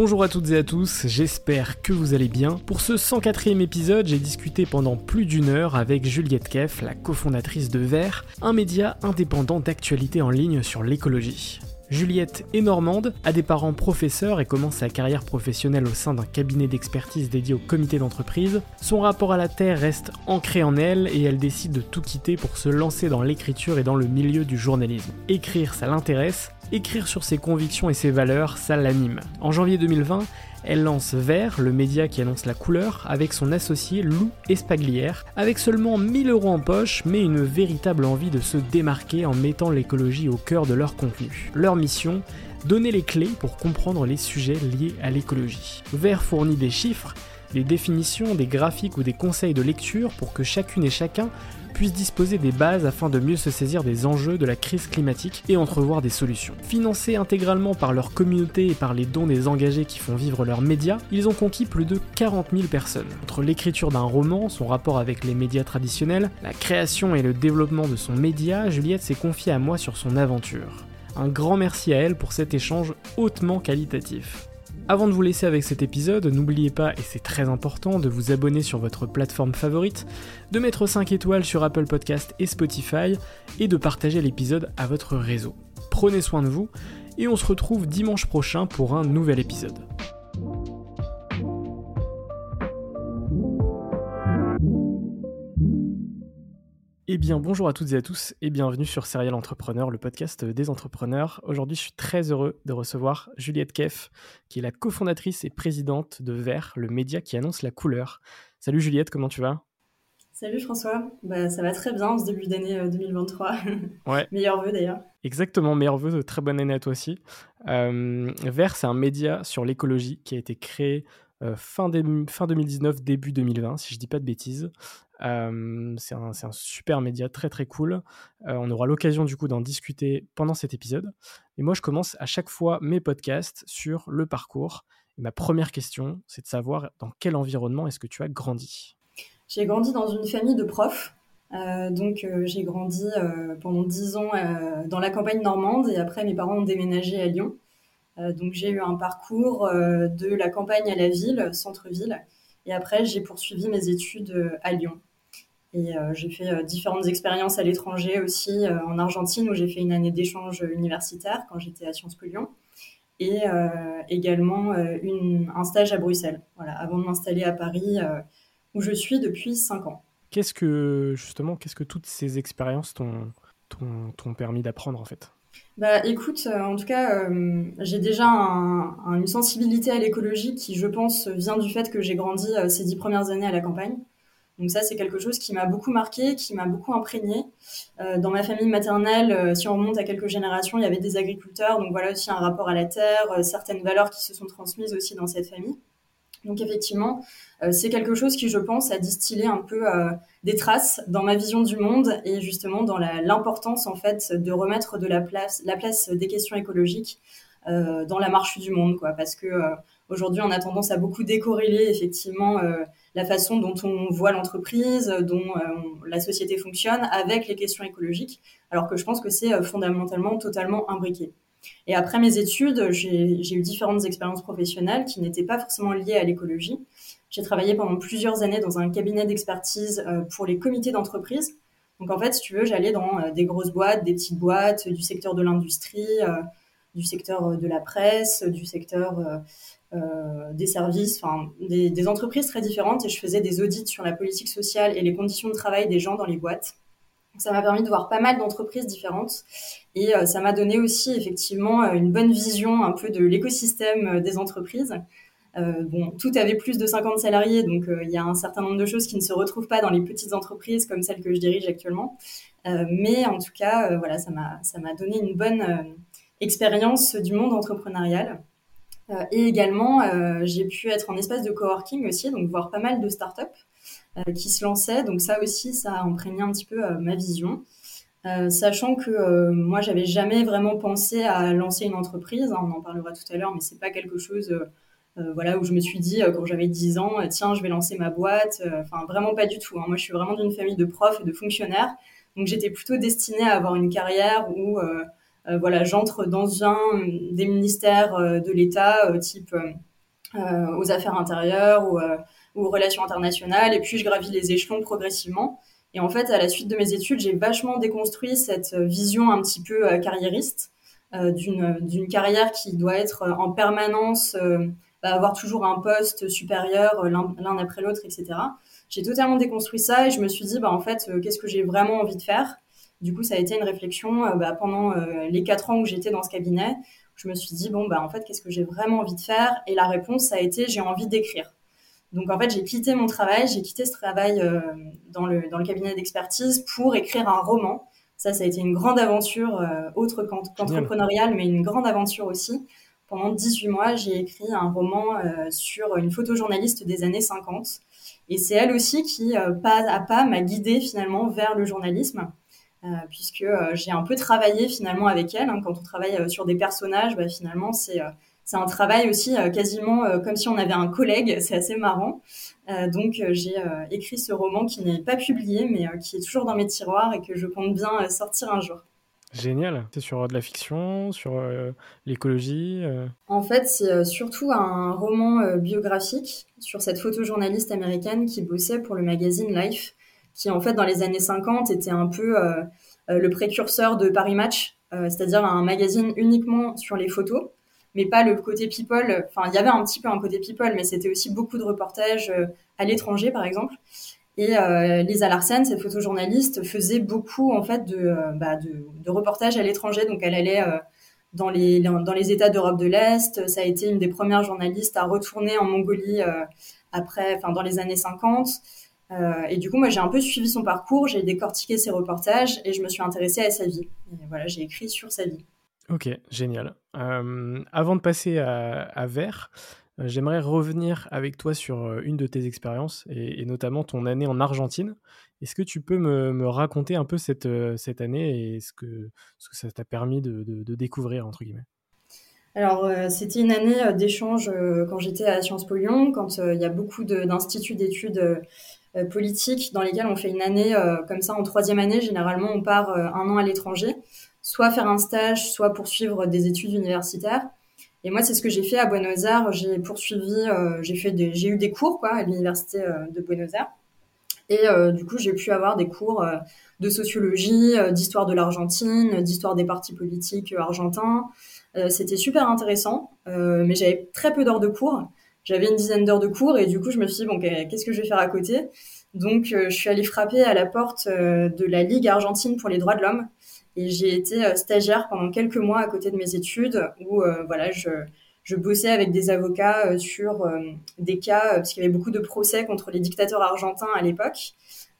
Bonjour à toutes et à tous, j'espère que vous allez bien. Pour ce 104e épisode, j'ai discuté pendant plus d'une heure avec Juliette Keff, la cofondatrice de Vert, un média indépendant d'actualité en ligne sur l'écologie. Juliette est normande, a des parents professeurs et commence sa carrière professionnelle au sein d'un cabinet d'expertise dédié au comité d'entreprise. Son rapport à la Terre reste ancré en elle et elle décide de tout quitter pour se lancer dans l'écriture et dans le milieu du journalisme. Écrire, ça l'intéresse, Écrire sur ses convictions et ses valeurs, ça l'anime. En janvier 2020, elle lance Vert, le média qui annonce la couleur, avec son associé Lou Espaglière, avec seulement 1000 euros en poche, mais une véritable envie de se démarquer en mettant l'écologie au cœur de leur contenu. Leur mission Donner les clés pour comprendre les sujets liés à l'écologie. Vert fournit des chiffres, des définitions, des graphiques ou des conseils de lecture pour que chacune et chacun puisse disposer des bases afin de mieux se saisir des enjeux de la crise climatique et entrevoir des solutions. Financés intégralement par leur communauté et par les dons des engagés qui font vivre leurs médias, ils ont conquis plus de 40 000 personnes. Entre l'écriture d'un roman, son rapport avec les médias traditionnels, la création et le développement de son média, Juliette s'est confiée à moi sur son aventure. Un grand merci à elle pour cet échange hautement qualitatif. Avant de vous laisser avec cet épisode, n'oubliez pas, et c'est très important, de vous abonner sur votre plateforme favorite, de mettre 5 étoiles sur Apple Podcast et Spotify, et de partager l'épisode à votre réseau. Prenez soin de vous, et on se retrouve dimanche prochain pour un nouvel épisode. Eh bien, bonjour à toutes et à tous et bienvenue sur Serial Entrepreneur, le podcast des entrepreneurs. Aujourd'hui, je suis très heureux de recevoir Juliette Keff, qui est la cofondatrice et présidente de Vert, le média qui annonce la couleur. Salut Juliette, comment tu vas? Salut François, bah, ça va très bien en ce début d'année 2023. Euh, ouais. meilleur vœu d'ailleurs. Exactement, meilleur vœu, très bonne année à toi aussi. Euh, Vert, c'est un média sur l'écologie qui a été créé euh, fin, fin 2019, début 2020, si je dis pas de bêtises c'est un, un, super média très très cool. on aura l'occasion du coup d'en discuter pendant cet épisode. Et moi, je commence à chaque fois mes podcasts sur le parcours. Et ma première question, c'est de savoir dans quel environnement est-ce que tu as grandi? J'ai grandi dans une famille de profs. Euh, donc j'ai grandi euh, pendant dix ans euh, dans la campagne normande et après mes parents ont déménagé à Lyon. Donc j'ai eu un parcours de la campagne à la ville, centre-ville. Et après j'ai poursuivi mes études à Lyon. Et euh, j'ai fait euh, différentes expériences à l'étranger aussi, euh, en Argentine, où j'ai fait une année d'échange universitaire quand j'étais à Sciences Po Lyon, et également un stage à Bruxelles, voilà, avant de m'installer à Paris, où je suis depuis 5 ans. Qu'est-ce que, justement, qu'est-ce que toutes ces expériences t'ont permis d'apprendre en fait? Bah écoute, en tout cas, j'ai déjà une sensibilité à l'écologie qui, je pense, vient du fait que j'ai grandi ces dix premières années à la campagne. Donc ça, c'est quelque chose qui m'a beaucoup marqué, qui m'a beaucoup imprégné. Euh, dans ma famille maternelle, euh, si on remonte à quelques générations, il y avait des agriculteurs, donc voilà aussi un rapport à la terre, euh, certaines valeurs qui se sont transmises aussi dans cette famille. Donc effectivement, c'est quelque chose qui, je pense, a distillé un peu des traces dans ma vision du monde et justement dans l'importance en fait de remettre de la place, la place des questions écologiques dans la marche du monde, quoi. Parce que aujourd'hui, on a tendance à beaucoup décorréler effectivement la façon dont on voit l'entreprise, dont euh, la société fonctionne avec les questions écologiques, alors que je pense que c'est euh, fondamentalement totalement imbriqué. Et après mes études, j'ai eu différentes expériences professionnelles qui n'étaient pas forcément liées à l'écologie. J'ai travaillé pendant plusieurs années dans un cabinet d'expertise euh, pour les comités d'entreprise. Donc en fait, si tu veux, j'allais dans des grosses boîtes, des petites boîtes, du secteur de l'industrie, du secteur de la presse, du secteur euh, des services, enfin des, des, entreprises très différentes et je faisais des audits sur la politique sociale et les conditions de travail des gens dans les boîtes. Ça m'a permis de voir pas mal d'entreprises différentes et euh, ça m'a donné aussi effectivement euh, une bonne vision un peu de l'écosystème des entreprises. Euh, bon, tout avait plus de 50 salariés, donc il y a un certain nombre de choses qui ne se retrouvent pas dans les petites entreprises comme celles que je dirige actuellement. mais en tout cas, voilà, ça m'a donné une bonne expérience du monde entrepreneurial. Euh, et également, euh, j'ai pu être en espace de coworking aussi, donc voir pas mal de startups euh, qui se lançaient. Donc ça aussi, ça a imprégné un petit peu ma vision. sachant que moi, j'avais jamais vraiment pensé à lancer une entreprise. Hein, on en parlera tout à l'heure, mais c'est pas quelque chose, voilà, où je me suis dit quand j'avais 10 ans, tiens, je vais lancer ma boîte. Enfin, vraiment pas du tout. Hein. Moi, je suis vraiment d'une famille de profs et de fonctionnaires, donc j'étais plutôt destinée à avoir une carrière où euh, voilà, j'entre dans un des ministères euh, de l'État, euh, type aux affaires intérieures ou, relations internationales, et puis je gravis les échelons progressivement. Et en fait, à la suite de mes études, j'ai vachement déconstruit cette vision un petit peu carriériste d'une carrière qui doit être en permanence, avoir toujours un poste supérieur l'un après l'autre, etc. J'ai totalement déconstruit ça et je me suis dit, bah, en fait, qu'est-ce que j'ai vraiment envie de faire? Du coup, ça a été une réflexion euh, bah, pendant euh, les quatre ans où j'étais dans ce cabinet. Je me suis dit, bon, bah, en fait, qu'est-ce que j'ai vraiment envie de faire? Et la réponse, ça a été, j'ai envie d'écrire. Donc, en fait, j'ai quitté mon travail, j'ai quitté ce travail euh, dans, le, dans le cabinet d'expertise pour écrire un roman. Ça, ça a été une grande aventure, autre qu'entrepreneuriale, mais une grande aventure aussi. Pendant 18 mois, j'ai écrit un roman sur une photojournaliste des années 50. Et c'est elle aussi qui, pas à pas, m'a guidée finalement vers le journalisme. Euh, puisque euh, j'ai un peu travaillé finalement avec elle. Hein. quand on travaille euh, sur des personnages, bah, finalement, c'est c'est un travail aussi quasiment comme si on avait un collègue. C'est assez marrant. donc j'ai écrit ce roman qui n'est pas publié, mais qui est toujours dans mes tiroirs et que je compte bien sortir un jour. Génial. C'est sur de la fiction, sur l'écologie En fait, c'est surtout un roman biographique sur cette photojournaliste américaine qui bossait pour le magazine Life qui en fait dans les années 50 était un peu euh, euh, le précurseur de Paris Match, euh, c'est-à-dire un magazine uniquement sur les photos, mais pas le côté people. Enfin, il y avait un petit peu un côté people, mais c'était aussi beaucoup de reportages à l'étranger, par exemple. Et Lisa Larsen, cette photojournaliste, faisait beaucoup en fait de, bah, de, de reportages à l'étranger. Donc elle allait dans les, États d'Europe de l'Est. Ça a été une des premières journalistes à retourner en Mongolie après, enfin dans les années 50. Euh, et du coup, moi, j'ai un peu suivi son parcours, j'ai décortiqué ses reportages et je me suis intéressée à sa vie. Et voilà, j'ai écrit sur sa vie. Ok, génial. Euh, avant de passer à, Vert, euh, j'aimerais revenir avec toi sur une de tes expériences et, notamment ton année en Argentine. Est-ce que tu peux me, raconter un peu cette, cette année et ce que, ce que ça t'a permis de, de, découvrir, entre guillemets? Alors, c'était une année d'échange quand j'étais à Sciences Po Lyon, quand il y a beaucoup d'instituts d'études euh, politiques dans lesquelles on fait une année euh, comme ça en troisième année. Généralement, on part euh, un an à l'étranger, soit faire un stage, soit poursuivre des études universitaires. Et moi, c'est ce que j'ai fait à Buenos Aires. J'ai poursuivi, j'ai fait des, j'ai eu des cours quoi à l'université de Buenos Aires. Et du coup, j'ai pu avoir des cours de sociologie, d'histoire de l'Argentine, d'histoire des partis politiques argentins. C'était super intéressant, mais j'avais très peu d'heures de cours j'avais une dizaine d'heures de cours et du coup, je me suis dit, bon, qu'est-ce que je vais faire à côté? Donc, euh, je suis allée frapper à la porte euh, de la Ligue argentine pour les droits de l'homme et j'ai été euh, stagiaire pendant quelques mois à côté de mes études où, voilà, je, bossais avec des avocats sur des cas, parce qu'il y avait beaucoup de procès contre les dictateurs argentins à l'époque.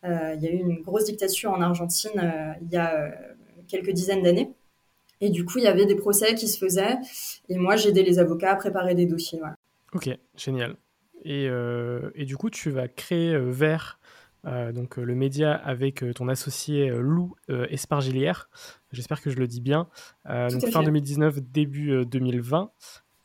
il y a eu une grosse dictature en Argentine il y a quelques dizaines d'années. Et du coup, il y avait des procès qui se faisaient. Et moi, j'aidais les avocats à préparer des dossiers. Ok, génial. Et, euh, du coup, tu vas créer euh, Vert, euh, donc le média avec ton associé Lou Espargilière. J'espère que je le dis bien. donc fin 2019, début 2020.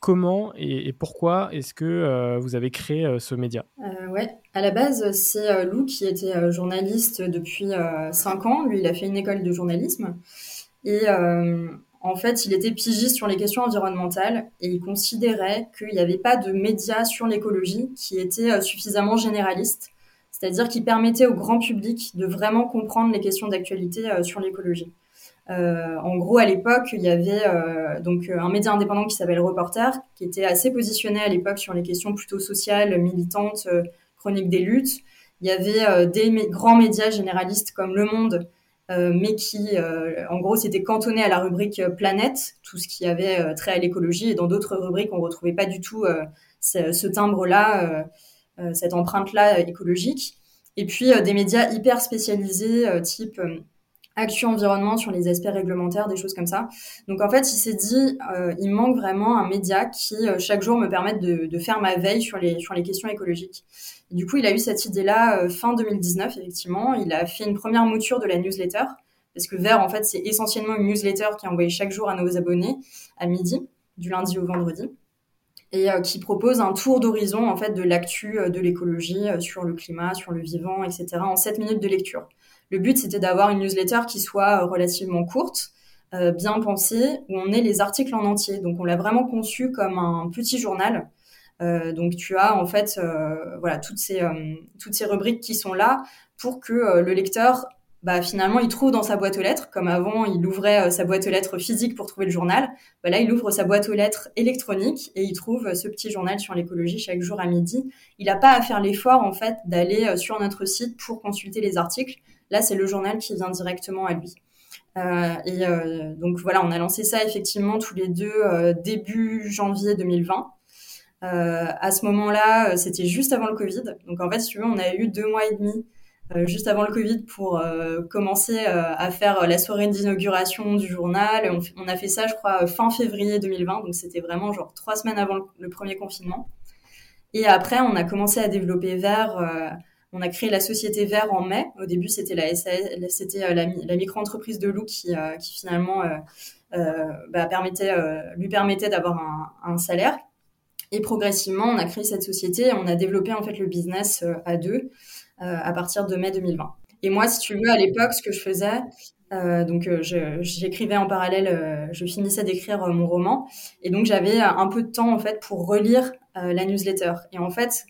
Comment et, pourquoi est-ce que vous avez créé ce média? Ouais, à la base, c'est Lou qui était journaliste depuis 5 ans. Lui, il a fait une école de journalisme. Et euh, en fait, il était pigiste sur les questions environnementales et il considérait qu'il n'y avait pas de médias sur l'écologie qui étaient euh, suffisamment généralistes, c'est-à-dire qui permettaient au grand public de vraiment comprendre les questions d'actualité euh, sur l'écologie. Euh, en gros, à l'époque, il y avait euh, donc un média indépendant qui s'appelle Reporter, qui était assez positionné à l'époque sur les questions plutôt sociales, militantes, chroniques des luttes. Il y avait des grands médias généralistes comme Le Monde, mais qui, en gros, s'était cantonné à la rubrique planète, tout ce qui avait trait à l'écologie, et dans d'autres rubriques, on retrouvait pas du tout ce timbre-là, cette empreinte-là écologique. Et puis des médias hyper spécialisés, type Action Environnement sur les aspects réglementaires, des choses comme ça. Donc en fait, il s'est dit, euh, il manque vraiment un média qui euh, chaque jour me permette de, faire ma veille sur les sur les questions écologiques. Du coup, il a eu cette idée-là euh, fin 2019, effectivement. Il a fait une première mouture de la newsletter parce que Vert, en fait, c'est essentiellement une newsletter qui est envoyée chaque jour à nos abonnés à midi, du lundi au vendredi, et euh, qui propose un tour d'horizon en fait de l'actu de l'écologie sur le climat, sur le vivant, etc. en 7 minutes de lecture. Le but, c'était d'avoir une newsletter qui soit euh, relativement courte, euh, bien pensée, où on ait les articles en entier. Donc, on l'a vraiment conçu comme un petit journal. Euh, donc, tu as en fait, voilà, toutes ces toutes ces rubriques qui sont là pour que le lecteur bah, finalement, il trouve dans sa boîte aux lettres, comme avant, il ouvrait sa boîte aux lettres physique pour trouver le journal. Bah, là, il ouvre sa boîte aux lettres électronique et il trouve ce petit journal sur l'écologie chaque jour à midi. Il n'a pas à faire l'effort, en fait, d'aller sur notre site pour consulter les articles. Là, c'est le journal qui vient directement à lui. Euh, et euh, donc voilà, on a lancé ça effectivement tous les deux euh, début janvier 2020. à ce moment-là, c'était juste avant le Covid. Donc en fait, si tu veux, on a eu deux mois et demi juste avant le Covid pour commencer à faire la soirée d'inauguration du journal. On, a fait ça, je crois, fin février 2020. Donc c'était vraiment genre trois semaines avant le, premier confinement. Et après, on a commencé à développer vers on a créé la société Vert en mai. Au début, c'était la c'était euh, la, micro-entreprise de Lou qui, euh, finalement euh, bah, lui permettait d'avoir un, salaire. Et progressivement, on a créé cette société et on a développé en fait le business à deux à partir de mai 2020. Et moi, si tu veux, à l'époque, ce que je faisais, donc j'écrivais en parallèle, je finissais d'écrire mon roman, et donc j'avais un peu de temps en fait pour relire la newsletter. Et en fait,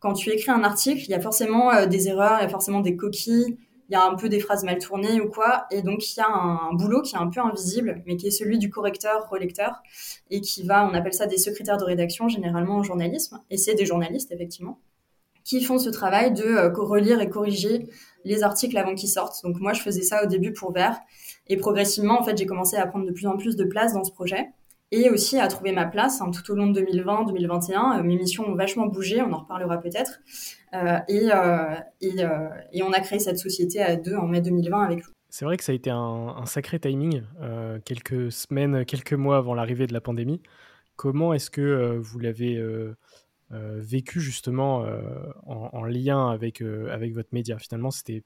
quand tu écris un article, il y a forcément euh, des erreurs, il y a forcément des coquilles, il y a un peu des phrases mal tournées ou quoi. Et donc, il y a un, boulot qui est un peu invisible, mais qui est celui du correcteur-relecteur et qui va, on appelle ça des secrétaires de rédaction, généralement en journalisme. Et c'est des journalistes, effectivement, qui font ce travail de euh, relire et corriger les articles avant qu'ils sortent. Donc, moi, je faisais ça au début pour Vert. Et progressivement, en fait, j'ai commencé à prendre de plus en plus de place dans ce projet et aussi à trouver ma place hein, tout au long de 2020-2021. Euh, mes missions ont vachement bougé, on en reparlera peut-être. Euh, et, on a créé cette société à deux en mai 2020 avec vous. C'est vrai que ça a été un, sacré timing, quelques semaines, quelques mois avant l'arrivée de la pandémie. Comment est-ce que vous l'avez vécu justement en, en, lien avec, avec votre média Finalement, c'était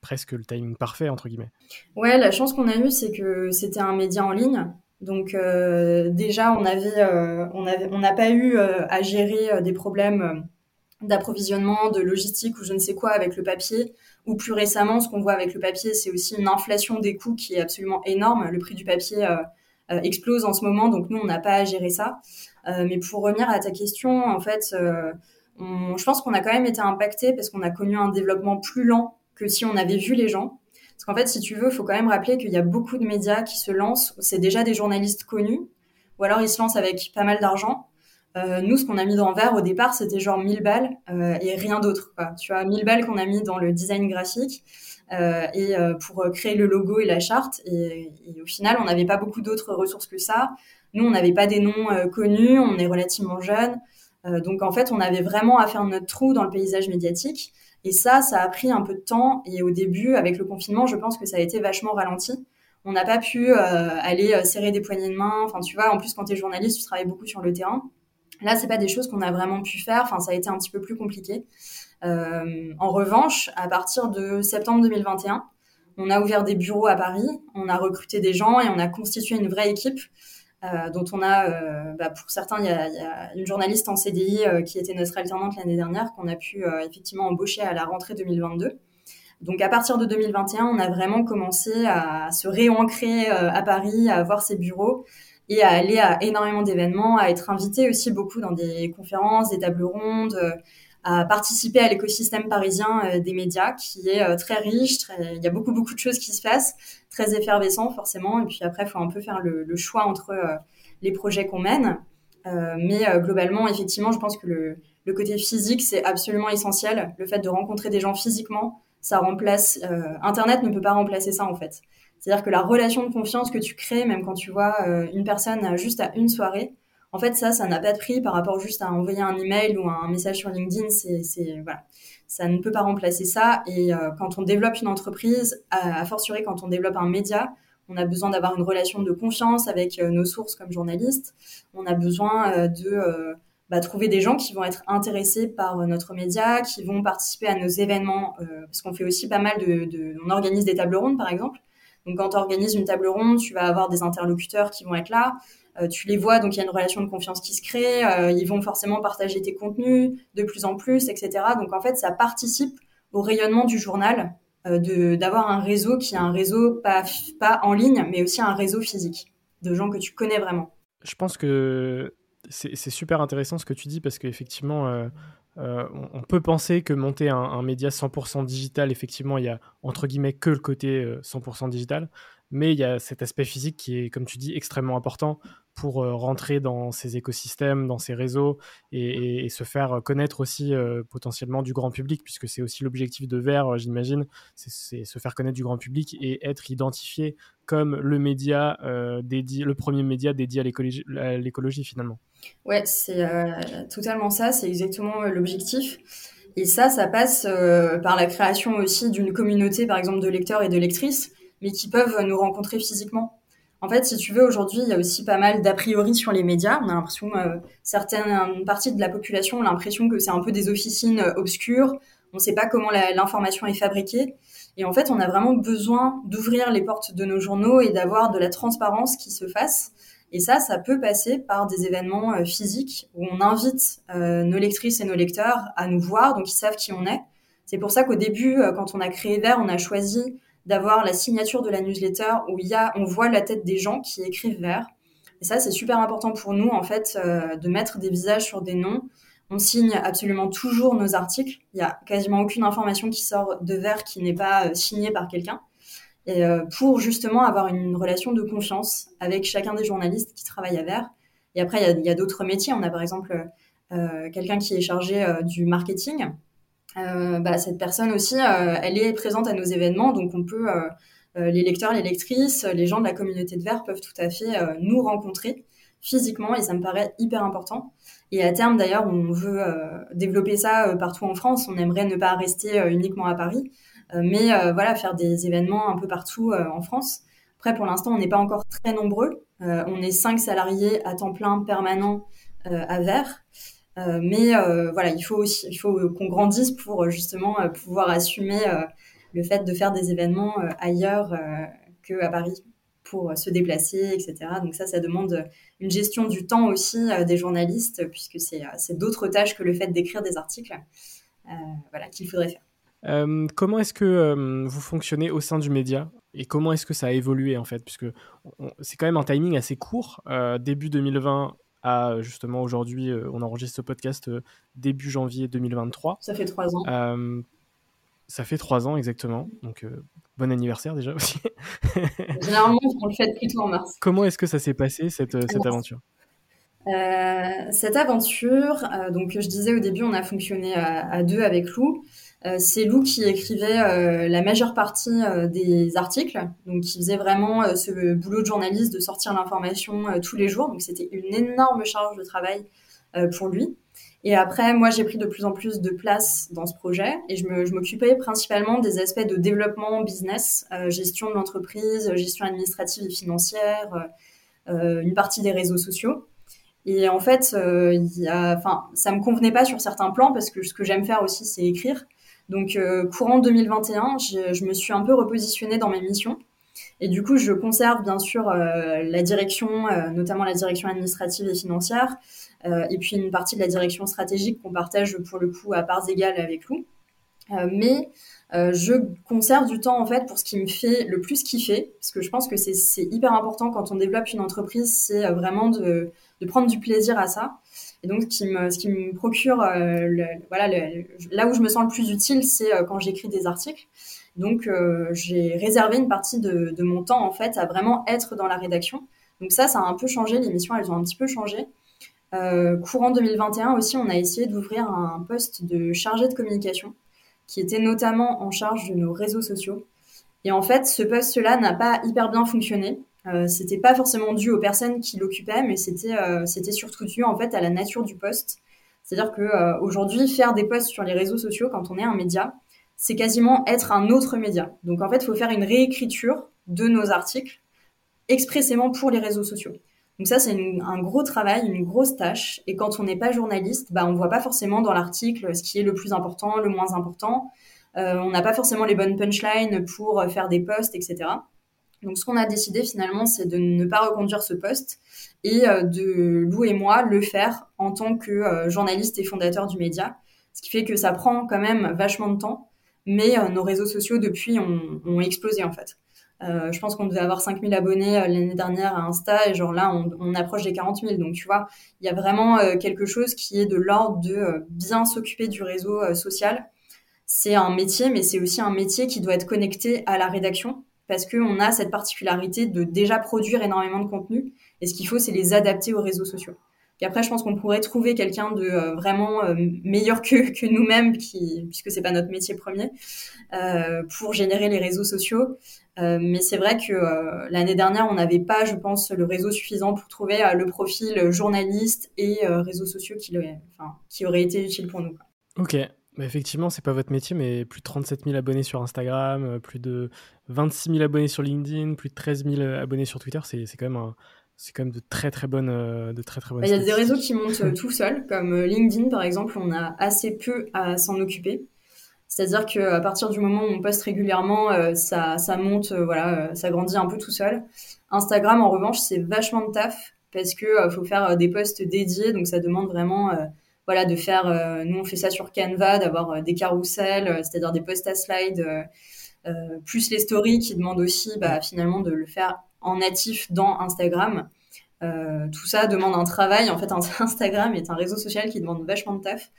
presque le timing parfait, entre guillemets. Ouais, la chance qu'on a eue, c'est que c'était un média en ligne. Donc euh, déjà, on avait, euh, on on n'a pas eu euh, à gérer des problèmes d'approvisionnement, de logistique ou je ne sais quoi avec le papier. Ou plus récemment, ce qu'on voit avec le papier, c'est aussi une inflation des coûts qui est absolument énorme. Le prix du papier explose en ce moment, donc nous, on n'a pas à gérer ça. Mais pour revenir à ta question, en fait, on, je pense qu'on a quand même été impacté parce qu'on a connu un développement plus lent que si on avait vu les gens. Parce qu'en fait, si tu veux, il faut quand même rappeler qu'il y a beaucoup de médias qui se lancent. C'est déjà des journalistes connus, ou alors ils se lancent avec pas mal d'argent. Euh, nous, ce qu'on a mis dans Vert au départ, c'était genre 1000 balles euh, et rien d'autre. Tu vois, 1000 balles qu'on a mis dans le design graphique euh, et euh, pour créer le logo et la charte. Et au final, on n'avait pas beaucoup d'autres ressources que ça. Nous, on n'avait pas des noms connus, on est relativement jeunes. donc en fait, on avait vraiment à faire notre trou dans le paysage médiatique. Et ça, ça a pris un peu de temps. Et au début, avec le confinement, je pense que ça a été vachement ralenti. On n'a pas pu aller serrer des poignées de main. Enfin, tu vois, en plus, quand tu es journaliste, tu travailles beaucoup sur le terrain. Là, c'est pas des choses qu'on a vraiment pu faire. Enfin, ça a été un petit peu plus compliqué. Euh, en revanche, à partir de septembre 2021, on a ouvert des bureaux à Paris, on a recruté des gens et on a constitué une vraie équipe. Euh, dont on a, euh, bah, pour certains, il y, a, une journaliste en CDI qui était notre alternante l'année dernière, qu'on a pu effectivement embaucher à la rentrée 2022. Donc à partir de 2021, on a vraiment commencé à se réancrer à Paris, à avoir ses bureaux et à aller à énormément d'événements, à être invité aussi beaucoup dans des conférences, des tables rondes, euh, à participer à l'écosystème parisien euh, des médias qui est euh, très riche. il y a beaucoup beaucoup de choses qui se passent, très effervescent forcément. Et puis après, il faut un peu faire le, choix entre les projets qu'on mène. mais globalement, effectivement, je pense que le, le côté physique c'est absolument essentiel. Le fait de rencontrer des gens physiquement, ça remplace. Internet ne peut pas remplacer ça en fait. C'est-à-dire que la relation de confiance que tu crées, même quand tu vois euh, une personne juste à une soirée, en fait, ça, ça n'a pas de prix par rapport juste à envoyer un email ou un message sur LinkedIn. C'est, voilà, ça ne peut pas remplacer ça. Et euh, quand on développe une entreprise, à, fortiori quand on développe un média, on a besoin d'avoir une relation de confiance avec euh, nos sources comme journalistes. On a besoin de bah, trouver des gens qui vont être intéressés par notre média, qui vont participer à nos événements, parce qu'on fait aussi pas mal de, de, on organise des tables rondes par exemple. Donc quand tu organises une table ronde, tu vas avoir des interlocuteurs qui vont être là. Euh, tu les vois, donc il y a une relation de confiance qui se crée. Euh, ils vont forcément partager tes contenus de plus en plus, etc. Donc en fait, ça participe au rayonnement du journal, euh, d'avoir un réseau qui est un réseau pas pas en ligne, mais aussi un réseau physique de gens que tu connais vraiment. Je pense que c'est super intéressant ce que tu dis parce qu'effectivement, euh, on, peut penser que monter un, média 100% digital, effectivement, il y a entre guillemets que le côté 100% euh, digital, mais il y a cet aspect physique qui est, comme tu dis, extrêmement important pour euh, rentrer dans ces écosystèmes, dans ces réseaux et, se faire connaître aussi potentiellement du grand public, puisque c'est aussi l'objectif de Vert, j'imagine, c'est se faire connaître du grand public et être identifié comme le média dédié, le premier média dédié à l'écologie finalement. Ouais, c'est euh, totalement ça, c'est exactement euh, l'objectif. Et ça, ça passe euh, par la création aussi d'une communauté, par exemple, de lecteurs et de lectrices, mais qui peuvent nous rencontrer physiquement. En fait, si tu veux, aujourd'hui, il y a aussi pas mal d'a priori sur les médias. On a l'impression, certaines parties de la population ont l'impression que c'est un peu des officines obscures. On ne sait pas comment l'information est fabriquée. Et en fait, on a vraiment besoin d'ouvrir les portes de nos journaux et d'avoir de la transparence qui se fasse. Et ça, ça peut passer par des événements euh, physiques où on invite euh, nos lectrices et nos lecteurs à nous voir, donc ils savent qui on est. C'est pour ça qu'au début, euh, quand on a créé Vert, on a choisi d'avoir la signature de la newsletter où il y a, on voit la tête des gens qui écrivent Vert. Et ça, c'est super important pour nous, en fait, de mettre des visages sur des noms. On signe absolument toujours nos articles. Il y a quasiment aucune information qui sort de Vert qui n'est pas signée par quelqu'un et euh, pour justement avoir une relation de confiance avec chacun des journalistes qui travaillent à Vert. Et après, il y a, d'autres métiers. On a par exemple euh, quelqu'un qui est chargé euh, du marketing. Bah, cette personne aussi, elle est présente à nos événements, donc on peut, les lecteurs, les lectrices, les gens de la communauté de Vert peuvent tout à fait nous rencontrer physiquement et ça me paraît hyper important. Et à terme d'ailleurs, on veut développer ça partout en France. On aimerait ne pas rester uniquement à Paris. Euh, mais euh, voilà, faire des événements un peu partout euh, en France. Après, pour l'instant, on n'est pas encore très nombreux. on est cinq salariés à temps plein permanent à Vert. Mais voilà, il faut qu'on grandisse pour justement pouvoir assumer le fait de faire des événements ailleurs que à Paris pour se déplacer, etc. Donc ça, ça demande une gestion du temps aussi des journalistes, puisque c'est d'autres tâches que le fait d'écrire des articles, voilà, qu'il faudrait faire. Euh, comment est-ce que euh, vous fonctionnez au sein du média? Et comment est-ce que ça a évolué en fait? Puisque c'est quand même un timing assez court, euh, début 2020 à justement aujourd'hui, on enregistre ce podcast début janvier 2023. Ça fait trois ans. ça fait trois ans exactement, donc bon anniversaire déjà aussi. Généralement, on le fait plutôt en mars. Comment est-ce que ça s'est passé cette, cette aventure? Cette aventure, donc je disais au début, on a fonctionné à, à deux avec Lou. C'est Lou qui écrivait la majeure partie des articles, donc qui faisait vraiment ce boulot de journaliste de sortir l'information tous les jours. Donc c'était une énorme charge de travail pour lui. Et après, moi, j'ai pris de plus en plus de place dans ce projet et je m'occupais principalement des aspects de développement business, euh, gestion de l'entreprise, gestion administrative et financière, euh, euh une partie des réseaux sociaux. Et en fait, euh, y ça me convenait pas sur certains plans parce que ce que j'aime faire aussi, c'est écrire. Donc, euh, courant 2021, je, me suis un peu repositionnée dans mes missions. Et du coup, je conserve bien sûr la direction, notamment la direction administrative et financière, euh, et puis une partie de la direction stratégique qu'on partage pour le coup à parts égales avec. Euh, mais euh, je conserve du temps en fait pour ce qui me fait le plus kiffer, parce que je pense que c'est hyper important quand on développe une entreprise, c'est vraiment de, de, prendre du plaisir à ça. Et donc, ce qui me, procure, le, voilà, là où je me sens le plus utile, c'est quand j'écris des articles. Donc, j'ai réservé une partie de, mon temps en fait à vraiment être dans la rédaction. Donc ça, ça a un peu changé. Les missions, elles ont un petit peu changé. Euh, courant 2021 aussi, on a essayé d'ouvrir un poste de chargé de communication qui était notamment en charge de nos réseaux sociaux. Et en fait, ce poste-là n'a pas hyper bien fonctionné. Euh, c'était pas forcément dû aux personnes qui l'occupaient, mais c'était euh, c'était surtout dû en fait à la nature du poste. C'est-à-dire que euh, aujourd'hui, faire des posts sur les réseaux sociaux quand on est un média, c'est quasiment être un autre média. Donc en fait, il faut faire une réécriture de nos articles expressément pour les réseaux sociaux. Donc ça, c'est un gros travail, une grosse tâche. Et quand on n'est pas journaliste, bah, on voit pas forcément dans l'article ce qui est le plus important, le moins important. Euh, on n'a pas forcément les bonnes punchlines pour faire des posts, etc. Donc ce qu'on a décidé finalement, c'est de ne pas reconduire ce poste et euh, de Lou et moi le faire en tant que euh, journaliste et fondateur du média. Ce qui fait que ça prend quand même vachement de temps, mais nos réseaux sociaux depuis ont, explosé en fait. Euh, je pense qu'on devait avoir 5000 abonnés euh, l'année dernière à Insta et genre là on, on, approche des 40 000 donc tu vois il y a vraiment euh, quelque chose qui est de l'ordre de bien s'occuper du réseau social c'est un métier mais c'est aussi un métier qui doit être connecté à la rédaction parce qu'on a cette particularité de déjà produire énormément de contenu et ce qu'il faut c'est les adapter aux réseaux sociaux et après, je pense qu'on pourrait trouver quelqu'un de euh, vraiment euh, meilleur que, nous-mêmes, qui, puisque c'est pas notre métier premier, euh, pour générer les réseaux sociaux. Mais c'est vrai que l'année dernière, on n'avait pas, je pense, le réseau suffisant pour trouver le profil journaliste et réseaux sociaux qui, qui aurait été utile pour nous. Ok, bah effectivement, c'est pas votre métier, mais plus de 37 000 abonnés sur Instagram, plus de 26 000 abonnés sur LinkedIn, plus de 13 000 abonnés sur Twitter, c'est quand même un, c'est quand même de très très bonnes euh, de très très bonnes bah, il y a des réseaux qui montent euh, tout seuls comme euh, LinkedIn par exemple on a assez peu à s'en occuper. C'est-à-dire que à partir du moment où on poste régulièrement ça ça monte voilà ça grandit un peu tout seul. Instagram en revanche c'est vachement de taf parce que faut faire des posts dédiés donc ça demande vraiment voilà de faire nous on fait ça sur Canva d'avoir des carousels c'est-à-dire des posts à slide plus les stories qui demandent aussi bah, finalement de le faire en natif dans Instagram. Euh, tout ça demande un travail. En fait, Instagram est un réseau social qui demande vachement de taf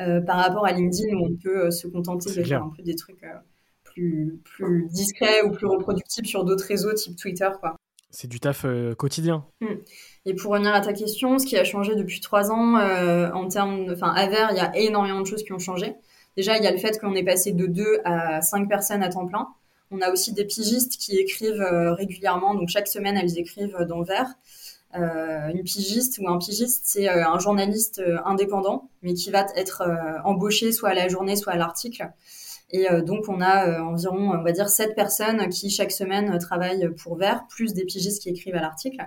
euh, par rapport à LinkedIn où on peut euh, se contenter de faire un peu des trucs plus, plus discrets ou plus reproductibles sur d'autres réseaux type Twitter. Quoi. C'est du taf quotidien. Hmm. Et pour revenir à ta question, ce qui a changé depuis trois ans en termes, enfin, à Vert, il y a énormément de choses qui ont changé. Déjà, il y a le fait qu'on est passé de deux à cinq personnes à temps plein. On a aussi des pigistes qui écrivent euh, régulièrement, donc chaque semaine elles écrivent dans Vert. Euh, une pigiste ou un pigiste, c'est euh, un journaliste indépendant, mais qui va être embauché soit à la journée, soit à l'article. Et donc, on a environ, on va dire, sept personnes qui, chaque semaine, travaillent pour Vert, plus des pigistes qui écrivent à l'article.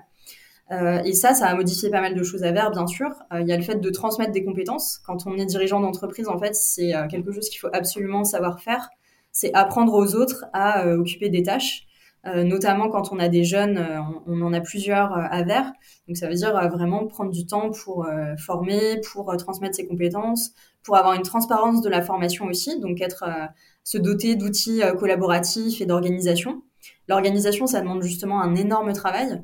Et ça, ça a modifié pas mal de choses à Vert, bien sûr. Il y a le fait de transmettre des compétences. Quand on est dirigeant d'entreprise, en fait, c'est quelque chose qu'il faut absolument savoir faire c'est apprendre aux autres à euh, occuper des tâches. Euh, notamment quand on a des jeunes, euh, on, en a plusieurs à Vert. Donc ça veut dire vraiment prendre du temps pour former, pour transmettre ses compétences, pour avoir une transparence de la formation aussi, donc être se doter d'outils collaboratifs et d'organisation. L'organisation, ça demande justement un énorme travail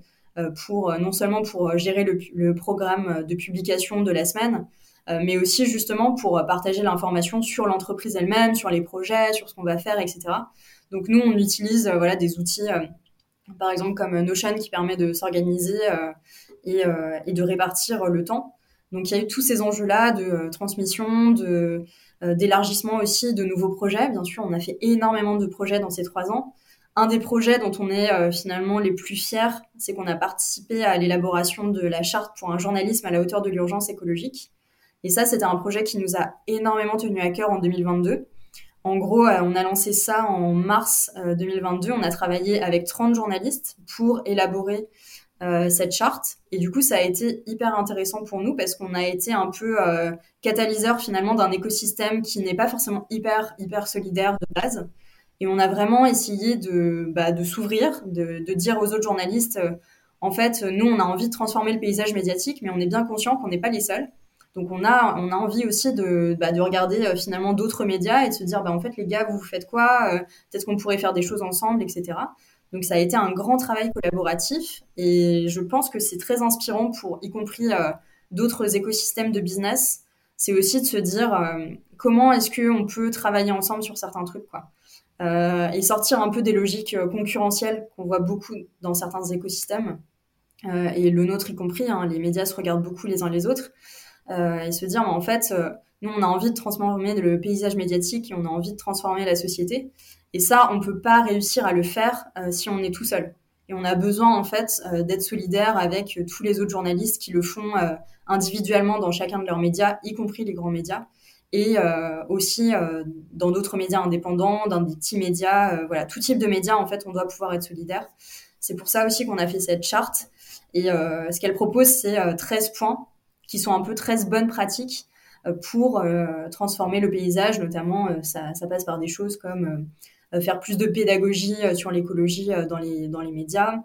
pour non seulement pour gérer le, programme de publication de la semaine, euh, mais aussi justement pour partager l'information sur l'entreprise elle-même, sur les projets, sur ce qu'on va faire, etc. Donc nous, on utilise euh, voilà des outils, euh, par exemple comme Notion qui permet de s'organiser et, de répartir le temps. Donc il y a eu tous ces enjeux-là de transmission, d'élargissement aussi de nouveaux projets. Bien sûr, on a fait énormément de projets dans ces trois ans. Un des projets dont on est finalement les plus fiers, c'est qu'on a participé à l'élaboration de la charte pour un journalisme à la hauteur de l'urgence écologique. Et ça, c'était un projet qui nous a énormément tenu à cœur en 2022. En gros, euh, on a lancé ça en mars 2022. Euh, on a travaillé avec 30 journalistes pour élaborer euh, cette charte. Et du coup, ça a été hyper intéressant pour nous parce qu'on a été un peu catalyseur finalement d'un écosystème qui n'est pas forcément hyper, hyper solidaire de base. Et on a vraiment essayé de, bah, s'ouvrir, de, dire aux autres journalistes, en fait, nous, on a envie de transformer le paysage médiatique, mais on est bien conscient qu'on n'est pas les seuls. Donc on a, envie aussi de, bah, de regarder euh, finalement d'autres médias et de se dire, bah, en fait, les gars, vous faites quoi euh, Peut-être qu'on pourrait faire des choses ensemble, etc. Donc ça a été un grand travail collaboratif et je pense que c'est très inspirant pour, y compris euh, d'autres écosystèmes de business. C'est aussi de se dire comment est-ce qu'on peut travailler ensemble sur certains trucs, quoi. Et sortir un peu des logiques concurrentielles qu'on voit beaucoup dans certains écosystèmes, et le nôtre y compris. Hein, les médias se regardent beaucoup les uns les autres. Euh, et se dire, en fait, euh, nous, on a envie de transformer le paysage médiatique et on a envie de transformer la société. Et ça, on ne peut pas réussir à le faire euh, si on est tout seul. Et on a besoin, en fait, d'être solidaire avec tous les autres journalistes qui le font individuellement dans chacun de leurs médias, y compris les grands médias et aussi dans d'autres médias indépendants, dans des petits médias, voilà, tout type de médias, en fait, on doit pouvoir être solidaire. C'est pour ça aussi qu'on a fait cette charte. Et ce qu'elle propose, c'est 13 points qui sont un peu 13 bonnes pratiques euh, pour euh, transformer le paysage, notamment euh, ça, ça, passe par des choses comme faire plus de pédagogie sur l'écologie dans les, dans les médias.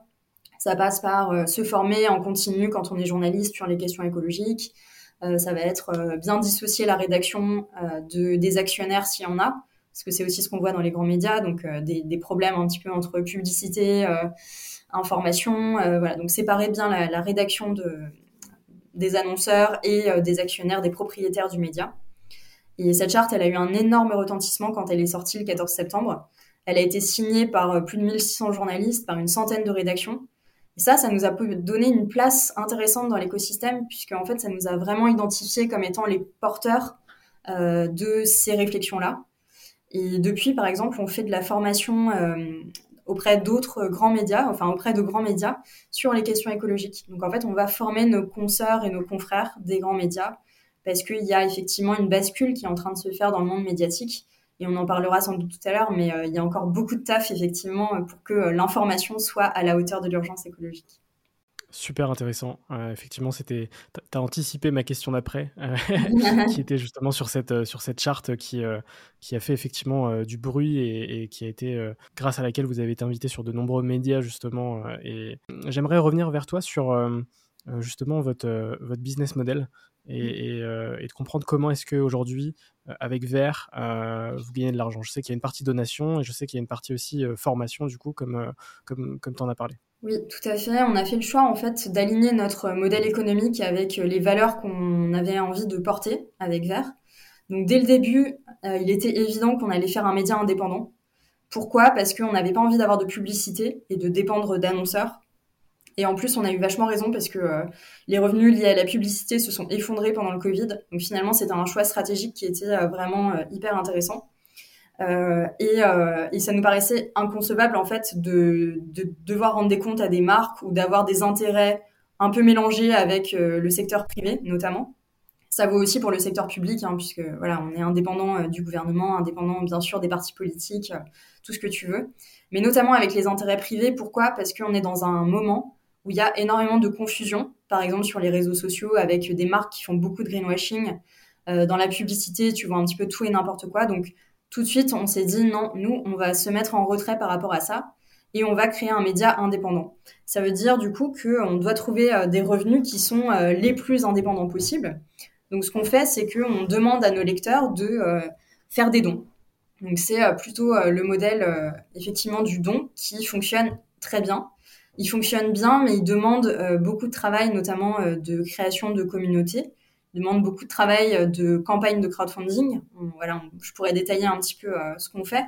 Ça passe par se former en continu quand on est journaliste sur les questions écologiques. Ça va être bien dissocier la rédaction de, des actionnaires s'il y en a, parce que c'est aussi ce qu'on voit dans les grands médias, donc des, problèmes un petit peu entre publicité, information. voilà, donc séparer bien la, rédaction de, des annonceurs et euh, des actionnaires, des propriétaires du média. Et cette charte, elle a eu un énorme retentissement quand elle est sortie le 14 septembre. Elle a été signée par euh, plus de 1600 journalistes, par une centaine de rédactions. Et ça, ça nous a donné une place intéressante dans l'écosystème, puisque en fait, ça nous a vraiment identifiés comme étant les porteurs euh, de ces réflexions-là. Et depuis, par exemple, on fait de la formation auprès d'autres grands médias, enfin auprès de grands médias, sur les questions écologiques. Donc en fait, on va former nos consoeurs et nos confrères des grands médias parce qu'il y a effectivement une bascule qui est en train de se faire dans le monde médiatique. Et on en parlera sans doute tout à l'heure, mais euh, il y a encore beaucoup de taf effectivement pour que euh, l'information soit à la hauteur de l'urgence écologique. Super intéressant. Euh, effectivement, c'était. as anticipé ma question d'après, euh, qui était justement sur cette euh, sur cette charte qui qui a fait effectivement du bruit et, qui a été grâce à laquelle vous avez été invité sur de nombreux médias justement. et j'aimerais revenir vers toi sur justement votre votre business model et, mmh. et, de comprendre comment est-ce qu'aujourd'hui, avec Vert, vous gagnez de l'argent. Je sais qu'il y a une partie donation et je sais qu'il y a une partie aussi formation, du coup, comme, comme, comme tu en as parlé. Oui, tout à fait. On a fait le choix en fait d'aligner notre modèle économique avec les valeurs qu'on avait envie de porter avec Vert. Donc dès le début, euh, il était évident qu'on allait faire un média indépendant. Pourquoi? Parce qu'on n'avait pas envie d'avoir de publicité et de dépendre d'annonceurs. Et en plus, on a eu vachement raison parce que euh, les revenus liés à la publicité se sont effondrés pendant le Covid. Donc finalement, c'était un choix stratégique qui était euh, vraiment hyper intéressant. Euh, et, euh, ça nous paraissait inconcevable en fait de, de, devoir rendre des comptes à des marques ou d'avoir des intérêts un peu mélangés avec euh, le secteur privé notamment. Ça vaut aussi pour le secteur public, hein, puisque voilà, on est indépendant euh, du gouvernement, indépendant bien sûr des partis politiques, tout ce que tu veux, mais notamment avec les intérêts privés. Pourquoi? Parce qu'on est dans un moment où il y a énormément de confusion, par exemple sur les réseaux sociaux, avec des marques qui font beaucoup de greenwashing. dans la publicité, tu vois un petit peu tout et n'importe quoi. Donc tout de suite, on s'est dit non, nous, on va se mettre en retrait par rapport à ça et on va créer un média indépendant. Ça veut dire du coup qu'on doit trouver euh, des revenus qui sont euh, les plus indépendants possibles. Donc ce qu'on fait, c'est qu'on demande à nos lecteurs de euh, faire des dons. Donc c'est plutôt le modèle effectivement du don qui fonctionne très bien. Il fonctionne bien, mais il demande beaucoup de travail, notamment de création de communautés demande beaucoup de travail euh, de campagne de crowdfunding. voilà, je pourrais détailler un petit peu euh, ce qu'on fait.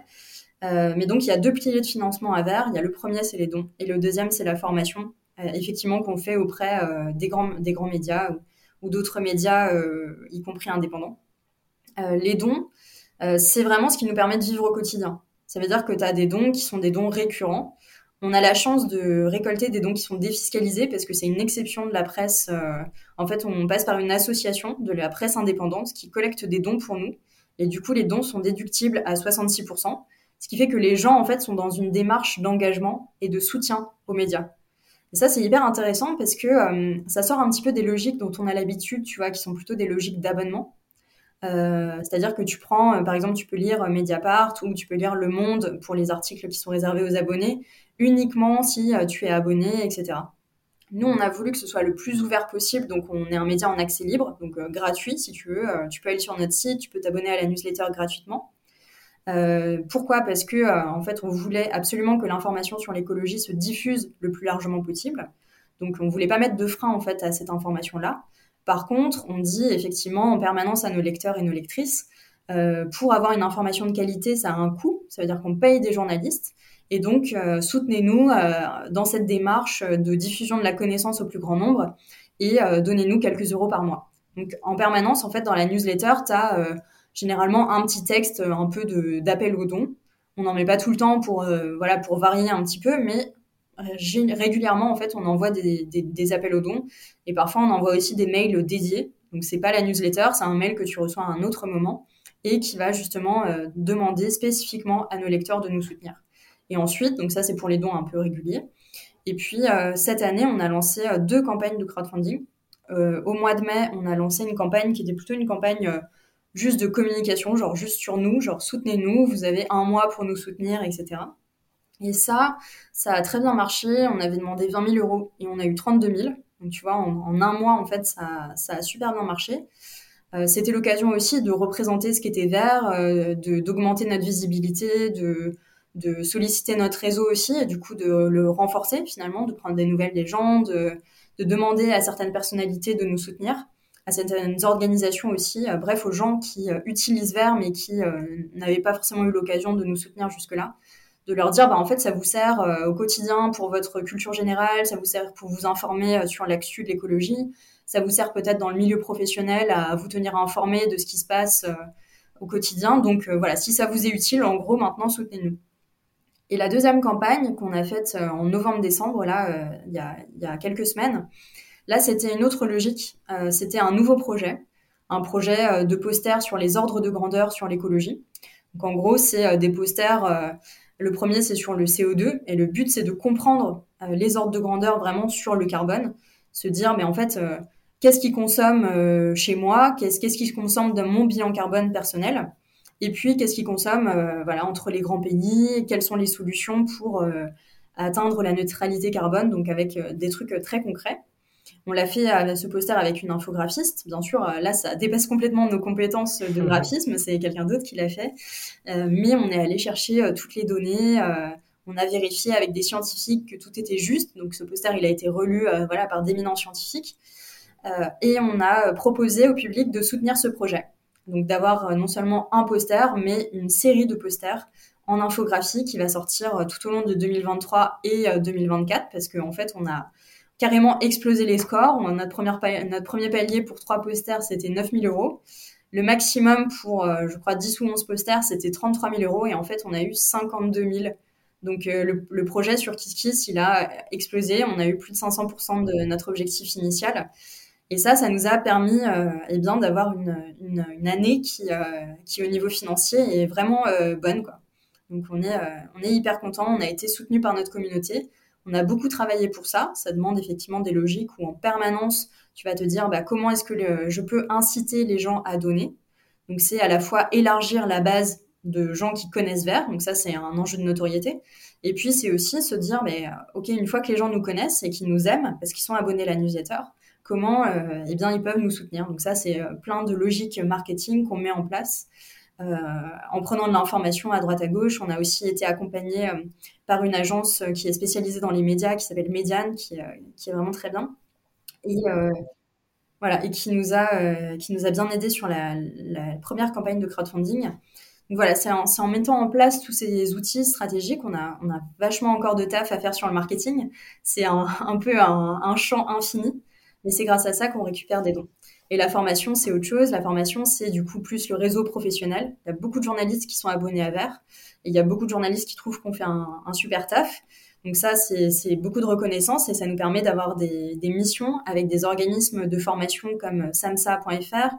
Euh, mais donc, il y a deux piliers de financement à vers. Il y a le premier, c'est les dons, et le deuxième, c'est la formation, effectivement, qu'on fait auprès des, grands, des grands médias ou, d'autres médias, y compris indépendants. les dons, c'est vraiment ce qui nous permet de vivre au quotidien. Ça veut dire que tu as des dons qui sont des dons récurrents. On a la chance de récolter des dons qui sont défiscalisés parce que c'est une exception de la presse. en fait, on passe par une association de la presse indépendante qui collecte des dons pour nous. Et du coup, les dons sont déductibles à 66%. Ce qui fait que les gens, en fait, sont dans une démarche d'engagement et de soutien aux médias. Et ça, c'est hyper intéressant parce que euh, ça sort un petit peu des logiques dont on a l'habitude, tu vois, qui sont plutôt des logiques d'abonnement. Euh, c'est-à-dire que tu prends, euh, par exemple, tu peux lire Mediapart ou tu peux lire Le Monde pour les articles qui sont réservés aux abonnés, uniquement si tu es abonné, etc. Nous, on a voulu que ce soit le plus ouvert possible, donc on est un média en accès libre, donc gratuit si tu veux. tu peux aller sur notre site, tu peux t'abonner à la newsletter gratuitement. Euh, pourquoi? Parce que euh, en fait, on voulait absolument que l'information sur l'écologie se diffuse le plus largement possible. Donc, on voulait pas mettre de frein en fait à cette information-là. Par contre, on dit effectivement en permanence à nos lecteurs et nos lectrices, euh, pour avoir une information de qualité, ça a un coût. Ça veut dire qu'on paye des journalistes. Et donc, soutenez-nous dans cette démarche de diffusion de la connaissance au plus grand nombre et donnez-nous quelques euros par mois. Donc, en permanence, en fait, dans la newsletter, tu as généralement un petit texte euh, un peu d'appel au don. On n'en met pas tout le temps pour, euh, voilà, pour varier un petit peu, mais euh, régulièrement, en fait, on envoie des, des, appels aux dons. Et parfois, on envoie aussi des mails dédiés. Donc, c'est pas la newsletter, c'est un mail que tu reçois à un autre moment et qui va justement demander spécifiquement à nos lecteurs de nous soutenir. Et ensuite, donc ça, c'est pour les dons un peu réguliers. Et puis, cette année, on a lancé deux campagnes de crowdfunding. au mois de mai, on a lancé une campagne qui était plutôt une campagne juste de communication, genre juste sur nous, genre soutenez-nous, vous avez un mois pour nous soutenir, etc. Et ça, ça a très bien marché. On avait demandé 20 000 euros et on a eu 32 000. Donc tu vois, en, un mois, en fait, ça, ça a super bien marché. Euh, c'était l'occasion aussi de représenter ce qui était vert, euh, d'augmenter notre visibilité, de, de solliciter notre réseau aussi, et du coup de le renforcer finalement, de prendre des nouvelles des gens, de, de demander à certaines personnalités de nous soutenir à certaines organisations aussi, euh, bref, aux gens qui euh, utilisent Vert mais qui euh, n'avaient pas forcément eu l'occasion de nous soutenir jusque-là, de leur dire, bah, en fait, ça vous sert au quotidien pour votre culture générale, ça vous sert pour vous informer sur l'actu de l'écologie, ça vous sert peut-être dans le milieu professionnel à vous tenir informé de ce qui se passe au quotidien. Donc voilà, si ça vous est utile, en gros, maintenant, soutenez-nous. Et la deuxième campagne qu'on a faite en novembre-décembre, là, il y, a, quelques semaines, Là, c'était une autre logique. Euh, c'était un nouveau projet, un projet euh, de posters sur les ordres de grandeur sur l'écologie. Donc, en gros, c'est euh, des posters. le premier, c'est sur le CO2, et le but, c'est de comprendre les ordres de grandeur vraiment sur le carbone, se dire, mais en fait, qu'est-ce qui consomme chez moi, qu'est-ce qu'est-ce qui consomme dans mon bilan carbone personnel, et puis qu'est-ce qui consomme, voilà, entre les grands pays, quelles sont les solutions pour atteindre la neutralité carbone, donc avec des trucs très concrets. On l'a fait à ce poster avec une infographiste. Bien sûr, euh, là, ça dépasse complètement nos compétences de mhm. graphisme. C'est quelqu'un d'autre qui l'a fait. Euh, mais on est allé chercher euh, toutes les données. on a vérifié avec des scientifiques que tout était juste. Donc, ce poster, il a été relu voilà, par d'éminents scientifiques. et on a proposé au public de soutenir ce projet. Donc, d'avoir non seulement un poster, mais une série de posters en infographie qui va sortir tout au long de 2023 et 2024 parce qu'en en fait, on a carrément explosé les scores. Notre, premier palier pour trois posters, c'était 9000 euros. Le maximum pour, euh, je crois, 10 ou 11 posters, c'était 33 000 euros. Et en fait, on a eu 52 000. Donc, euh, le, projet sur KissKiss, il a explosé. On a eu plus de 500% de notre objectif initial. Et ça, ça nous a permis euh, eh bien d'avoir une, année qui, qui, au niveau financier, est vraiment bonne. Quoi. Donc, on est, on est hyper content. On a été soutenu par notre communauté. On a beaucoup travaillé pour ça. Ça demande effectivement des logiques où en permanence, tu vas te dire bah, comment est-ce que je peux inciter les gens à donner. Donc c'est à la fois élargir la base de gens qui connaissent Vert, donc ça c'est un enjeu de notoriété. Et puis c'est aussi se dire, mais euh, ok, une fois que les gens nous connaissent et qu'ils nous aiment parce qu'ils sont abonnés à la newsletter, comment euh, eh bien ils peuvent nous soutenir. Donc ça c'est euh, plein de logiques marketing qu'on met en place euh, en prenant de l'information à droite à gauche. On a aussi été accompagné par une agence qui est spécialisée dans les médias, qui s'appelle Median, qui, est vraiment très bien. Et voilà, et qui nous a, qui nous a bien aidé sur la, première campagne de crowdfunding. Donc voilà, c'est en, mettant en place tous ces outils stratégiques, on a, on a vachement encore de taf à faire sur le marketing. C'est un, peu un champ infini, mais c'est grâce à ça qu'on récupère des dons. Et la formation, c'est autre chose. La formation, c'est du coup plus le réseau professionnel. Il y a beaucoup de journalistes qui sont abonnés à Vert. Et il y a beaucoup de journalistes qui trouvent qu'on fait un, super taf. Donc ça, c'est beaucoup de reconnaissance et ça nous permet d'avoir des, des, missions avec des organismes de formation comme samsa.fr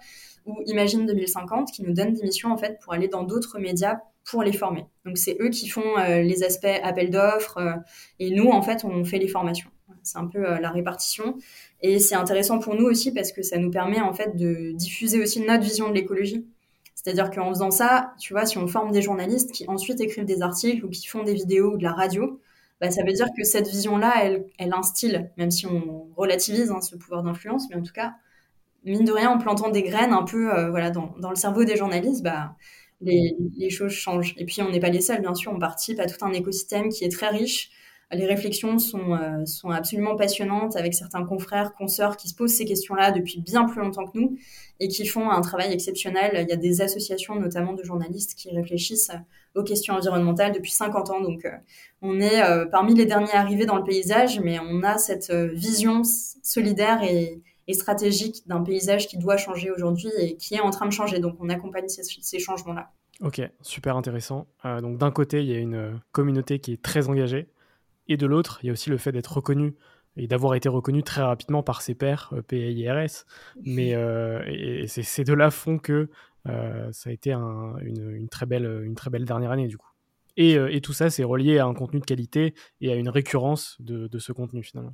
ou Imagine 2050 qui nous donnent des missions en fait pour aller dans d'autres médias pour les former. Donc c'est eux qui font euh, les aspects appel d'offres euh, et nous en fait on fait les formations. C'est un peu euh, la répartition et c'est intéressant pour nous aussi parce que ça nous permet en fait de diffuser aussi notre vision de l'écologie. C'est-à-dire qu'en faisant ça, tu vois, si on forme des journalistes qui ensuite écrivent des articles ou qui font des vidéos ou de la radio, bah, ça veut dire que cette vision-là, elle, elle instille, même si on relativise hein, ce pouvoir d'influence, mais en tout cas, mine de rien, en plantant des graines un peu voilà, dans, le cerveau des journalistes, bah, les, choses changent. Et puis, on n'est pas les seuls, bien sûr, on participe à tout un écosystème qui est très riche. Les réflexions sont, euh, sont absolument passionnantes avec certains confrères, consoeurs qui se posent ces questions-là depuis bien plus longtemps que nous et qui font un travail exceptionnel. Il y a des associations, notamment de journalistes, qui réfléchissent aux questions environnementales depuis 50 ans. Donc, euh, on est euh, parmi les derniers arrivés dans le paysage, mais on a cette vision solidaire et, stratégique d'un paysage qui doit changer aujourd'hui et qui est en train de changer. Donc on accompagne ces, changements-là. Ok, super intéressant. Donc d'un côté, il y a une communauté qui est très engagée, et de l'autre, il y a aussi le fait d'être reconnu et d'avoir été reconnu très rapidement par ses pairs, euh, PIRS. Mais euh, et, ces deux-là font que euh, ça a été un, une, une, très belle, une très belle dernière année du coup. Et, et tout ça, c'est relié à un contenu de qualité et à une récurrence de, de ce contenu finalement.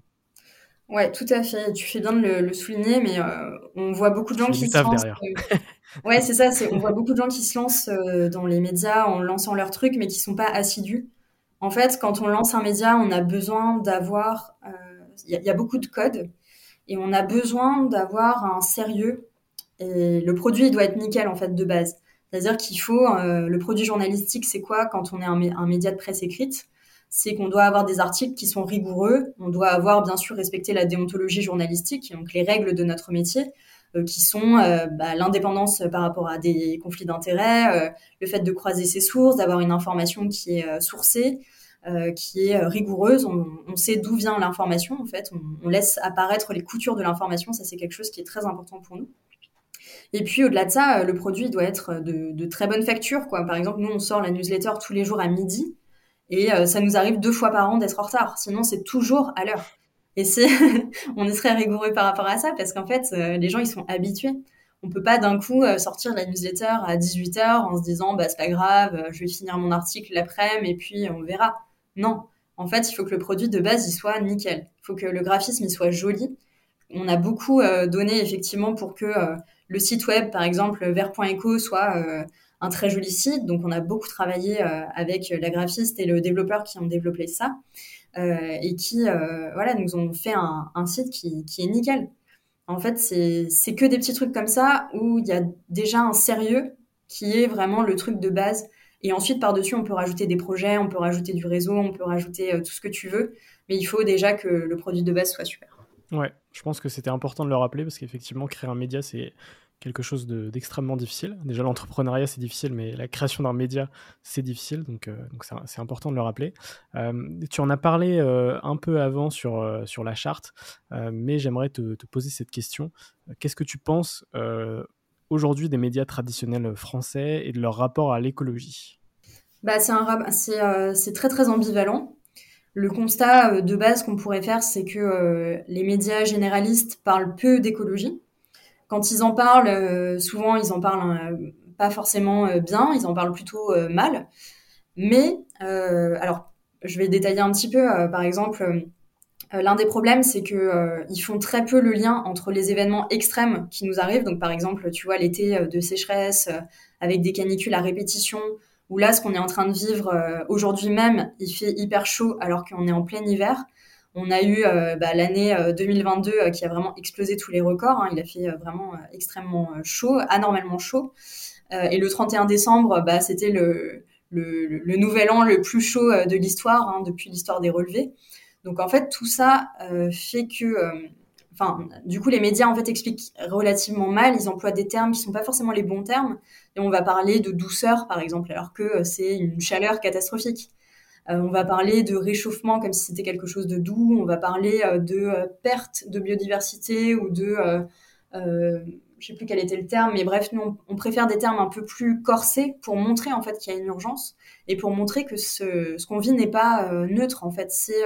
Ouais, tout à fait. Tu fais bien de le, le souligner, mais euh, on voit beaucoup de gens qui se lancent. Euh... ouais, c'est ça. On voit beaucoup de gens qui se lancent euh, dans les médias en lançant leurs trucs, mais qui sont pas assidus. En fait, quand on lance un média, on a besoin d'avoir. Euh, il y, y, a beaucoup de codes et on a besoin d'avoir un sérieux. Et le produit, il doit être nickel en fait de base. C'est-à-dire qu'il faut le produit journalistique, c'est quoi quand on est un, un média de presse écrite? C'est qu'on doit avoir des articles qui sont rigoureux, on doit avoir bien sûr respecté la déontologie journalistique, donc les règles de notre métier, euh, qui sont euh, bah, l'indépendance par rapport à des conflits d'intérêts, euh, le fait de croiser ses sources, d'avoir une information qui est euh, sourcée, euh, qui est rigoureuse, on, sait d'où vient l'information en fait, on, laisse apparaître les coutures de l'information, ça c'est quelque chose qui est très important pour nous. Et puis au-delà de ça, le produit doit être de, de très bonne facture. Quoi. Par exemple, nous on sort la newsletter tous les jours à midi. Et euh, ça nous arrive deux fois par an d'être en retard. Sinon, c'est toujours à l'heure. Et c'est, on est très rigoureux par rapport à ça parce qu'en fait, euh, les gens, ils sont habitués. On peut pas d'un coup euh, sortir la newsletter à 18h en se disant, bah, c'est pas grave, je vais finir mon article l'après-midi et puis on verra. Non. En fait, il faut que le produit de base, il soit nickel. Il faut que le graphisme, il soit joli. On a beaucoup donné effectivement pour que le site web, par exemple, vert.eco, soit un très joli site. Donc, on a beaucoup travaillé euh, avec la graphiste et le développeur qui ont développé ça euh, et qui, euh, voilà, nous ont fait un, site qui, qui, est nickel. En fait, c'est que des petits trucs comme ça où il y a déjà un sérieux qui est vraiment le truc de base. Et ensuite, par-dessus, on peut rajouter des projets, on peut rajouter du réseau, on peut rajouter tout ce que tu veux. Mais il faut déjà que le produit de base soit super. Ouais, je pense que c'était important de le rappeler parce qu'effectivement, créer un média, c'est quelque chose d'extrêmement difficile. Déjà, l'entrepreneuriat, c'est difficile, mais la création d'un média, c'est difficile, donc euh, c'est important de le rappeler. Euh, tu en as parlé euh, un peu avant sur, sur la charte, mais j'aimerais te, te, poser cette question. Qu'est-ce que tu penses aujourd'hui des médias traditionnels français et de leur rapport à l'écologie? Bah, C'est très très ambivalent. Le constat de base qu'on pourrait faire, c'est que les médias généralistes parlent peu d'écologie quand ils en parlent, euh, souvent ils en parlent euh, pas forcément euh, bien, ils en parlent plutôt mal. Mais, alors, je vais détailler un petit peu. par exemple, l'un des problèmes, c'est que ils font très peu le lien entre les événements extrêmes qui nous arrivent. Donc, par exemple, tu vois, l'été de sécheresse avec des canicules à répétition, ou là, ce qu'on est en train de vivre aujourd'hui même, il fait hyper chaud alors qu'on est en plein hiver. On a eu euh, bah, l'année 2022 euh, euh, qui a vraiment explosé tous les records. Hein. Il a fait vraiment extrêmement chaud, anormalement chaud. et le 31 décembre, bah, c'était le, nouvel an le plus chaud de l'histoire, hein, depuis l'histoire des relevés. Donc en fait, tout ça fait que du coup, les médias en fait expliquent relativement mal. Ils emploient des termes qui sont pas forcément les bons termes. Et on va parler de douceur, par exemple, alors que c'est une chaleur catastrophique. Euh, on va parler de réchauffement comme si c'était quelque chose de doux. On va parler euh, de euh, perte de biodiversité ou de je sais plus quel était le terme, mais bref, nous, on, préfère des termes un peu plus corsés pour montrer en fait qu'il y a une urgence et pour montrer que ce, qu'on vit n'est pas neutre. En fait, c'est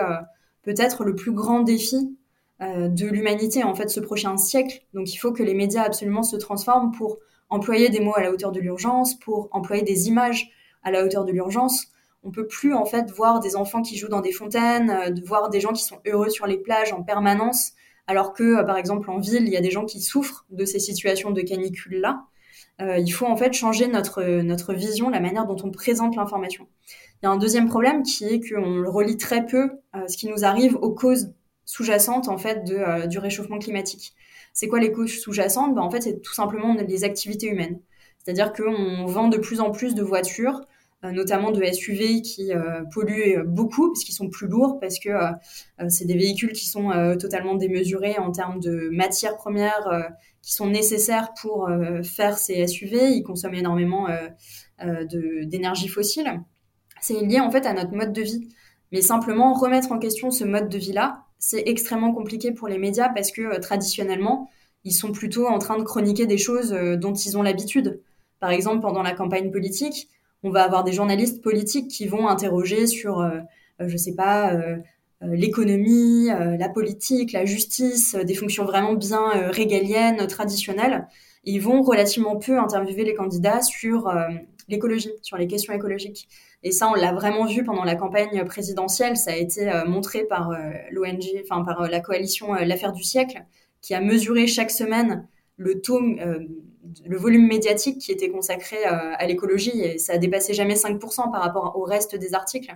peut-être le plus grand défi de l'humanité en fait ce prochain siècle. Donc, il faut que les médias absolument se transforment pour employer des mots à la hauteur de l'urgence, pour employer des images à la hauteur de l'urgence. On peut plus en fait voir des enfants qui jouent dans des fontaines, de voir des gens qui sont heureux sur les plages en permanence alors que, euh, par exemple, en ville, il y a des gens qui souffrent de ces situations de canicule-là. Euh, il faut en fait changer notre, notre vision, la manière dont on présente l'information. Il y a un deuxième problème qui est qu'on relie très peu euh, ce qui nous arrive aux causes sous-jacentes en fait de, du réchauffement climatique. C'est quoi les causes sous-jacentes? Ben, En fait, c'est tout simplement les activités humaines. C'est-à-dire qu'on vend de plus en plus de voitures, euh, notamment de SUV qui euh, polluent beaucoup parce qu'ils sont plus lourds, parce que euh, c'est des véhicules qui sont totalement démesurés en termes de matières premières qui sont nécessaires pour faire ces SUV. Ils consomment énormément d'énergie fossile. C'est lié en fait à notre mode de vie. Mais simplement remettre en question ce mode de vie-là, c'est extrêmement compliqué pour les médias parce que traditionnellement, ils sont plutôt en train de chroniquer des choses dont ils ont l'habitude. Par exemple, pendant la campagne politique, on va avoir des journalistes politiques qui vont interroger sur, euh, euh, je sais pas, euh, l'économie, la politique, la justice, des fonctions vraiment bien régaliennes, traditionnelles. ils vont relativement peu interviewer les candidats sur l'écologie, sur les questions écologiques. Et ça, on l'a vraiment vu pendant la campagne présidentielle. Ça a été montré par l'ONG, enfin par la coalition L'affaire du siècle, qui a mesuré chaque semaine le taux, euh, le volume médiatique qui était consacré euh, à l'écologie, et ça a dépassé jamais 5% par rapport au reste des articles.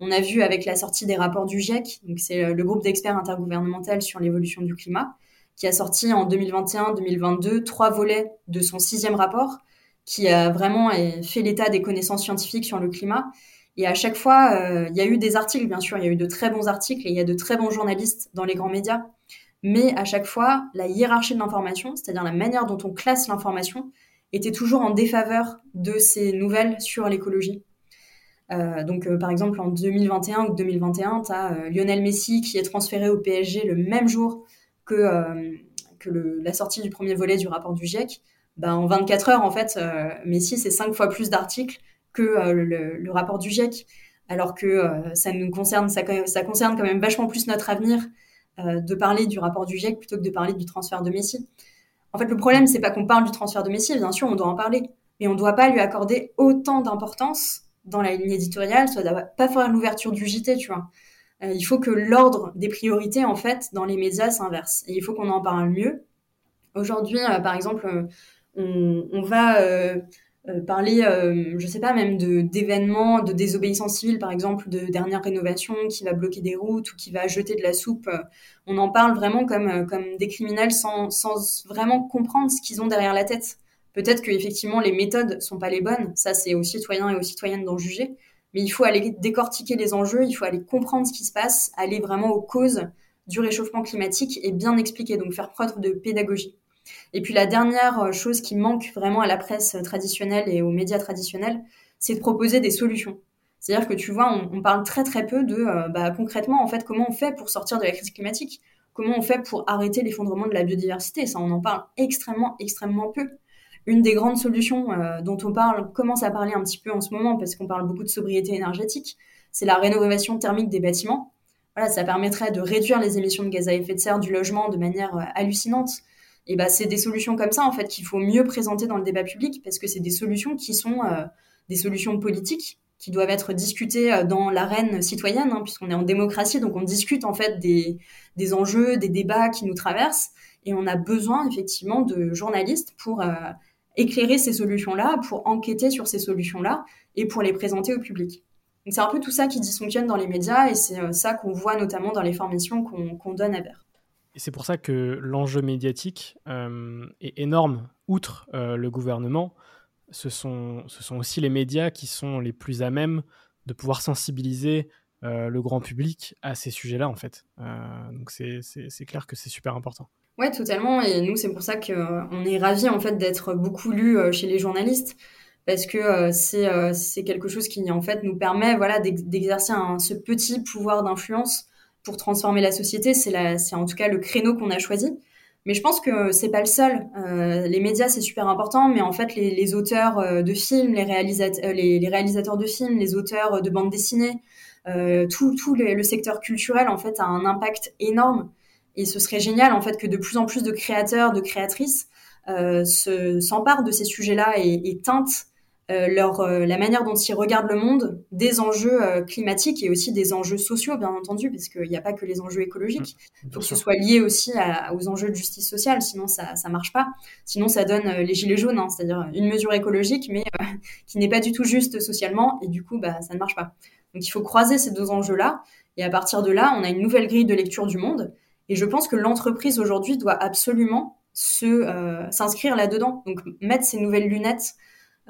On a vu avec la sortie des rapports du GIEC, donc c'est euh, le groupe d'experts intergouvernemental sur l'évolution du climat, qui a sorti en 2021-2022 trois volets de son sixième rapport, qui a vraiment fait l'état des connaissances scientifiques sur le climat. Et à chaque fois, il y a eu des articles, bien sûr, il y a eu de très bons articles et il y a de très bons journalistes dans les grands médias mais à chaque fois, la hiérarchie de l'information, c'est-à-dire la manière dont on classe l'information, était toujours en défaveur de ces nouvelles sur l'écologie. Euh, donc, euh, par exemple, en 2021 ou 2021, tu as euh, Lionel Messi qui est transféré au PSG le même jour que, que la sortie du premier volet du rapport du GIEC. Ben, en 24 heures, en fait, Messi, c'est cinq fois plus d'articles que le, rapport du GIEC. Alors que ça nous concerne, ça, concerne quand même vachement plus notre avenir euh, de parler du rapport du GIEC plutôt que de parler du transfert de Messi. En fait, le problème, c'est pas qu'on parle du transfert de Messi, bien sûr, on doit en parler, mais on ne doit pas lui accorder autant d'importance dans la ligne éditoriale, ça doit pas faire l'ouverture du JT, tu vois. Euh, il faut que l'ordre des priorités, en fait, dans les médias s'inverse. Et il faut qu'on en parle mieux. Aujourd'hui, euh, par exemple, on, va euh, parler, euh, je sais pas, même de d'événements de désobéissance civile, par exemple, de dernière rénovation qui va bloquer des routes ou qui va jeter de la soupe. On en parle vraiment comme euh, comme des criminels sans sans vraiment comprendre ce qu'ils ont derrière la tête. Peut-être que effectivement les méthodes sont pas les bonnes. Ça, c'est aux citoyens et aux citoyennes d'en juger. Mais il faut aller décortiquer les enjeux, il faut aller comprendre ce qui se passe, aller vraiment aux causes du réchauffement climatique et bien expliquer, donc faire preuve de pédagogie. Et puis la dernière euh, chose qui manque vraiment à la presse traditionnelle et aux médias traditionnels, c'est de proposer des solutions. C'est-à-dire que tu vois, on, parle très très peu de euh, bah, concrètement en fait comment on fait pour sortir de la crise climatique, comment on fait pour arrêter l'effondrement de la biodiversité? Ça, on en parle extrêmement extrêmement peu. Une des grandes solutions euh, dont on parle commence à parler un petit peu en ce moment parce qu'on parle beaucoup de sobriété énergétique, c'est la rénovation thermique des bâtiments. Voilà, ça permettrait de réduire les émissions de gaz à effet de serre du logement de manière hallucinante. Et bah, c'est des solutions comme ça en fait qu'il faut mieux présenter dans le débat public parce que c'est des solutions qui sont euh, des solutions politiques qui doivent être discutées euh, dans l'arène citoyenne hein, puisqu'on est en démocratie donc on discute en fait des, enjeux, des débats qui nous traversent et on a besoin effectivement de journalistes pour euh, éclairer ces solutions-là, pour enquêter sur ces solutions-là et pour les présenter au public. Donc c'est un peu tout ça qui dysfonctionne dans les médias et c'est ça qu'on voit notamment dans les formations qu'on donne à Vert. C'est pour ça que l'enjeu médiatique euh, est énorme. Outre euh, le gouvernement, ce sont, ce sont aussi les médias qui sont les plus à même de pouvoir sensibiliser euh, le grand public à ces sujets-là, en fait. donc c'est clair que c'est super important. Ouais, totalement. Et nous, c'est pour ça qu'on est ravis, en fait, d'être beaucoup lus chez les journalistes parce que c'est quelque chose qui nous permet voilà d'exercer ce petit pouvoir d'influence pour transformer la société. C'est en tout cas le créneau qu'on a choisi. Mais je pense que c'est pas le seul. les médias, c'est super important, mais en fait, les, auteurs de films, les, réalisateurs, les, réalisateurs de films, les auteurs de bandes dessinées, tout, le secteur culturel, en fait, a un impact énorme. Et ce serait génial, en fait, que de plus en plus de créateurs, de créatrices s'emparent de ces sujets-là et, teintent euh, leur, euh, la manière dont ils regardent le monde, des enjeux euh, climatiques et aussi des enjeux sociaux, bien entendu, parce qu'il n'y a pas que les enjeux écologiques. Mmh, Il faut que ce soit lié aussi aux enjeux de justice sociale, sinon ça ne marche pas. Sinon, ça donne les gilets jaunes, hein, c'est-à-dire une mesure écologique, mais qui n'est pas du tout juste socialement, et du coup, bah, ça ne marche pas. Donc il faut croiser ces deux enjeux-là, et à partir de là, on a une nouvelle grille de lecture du monde, et je pense que l'entreprise aujourd'hui doit absolument s'inscrire là-dedans, donc mettre ces nouvelles lunettes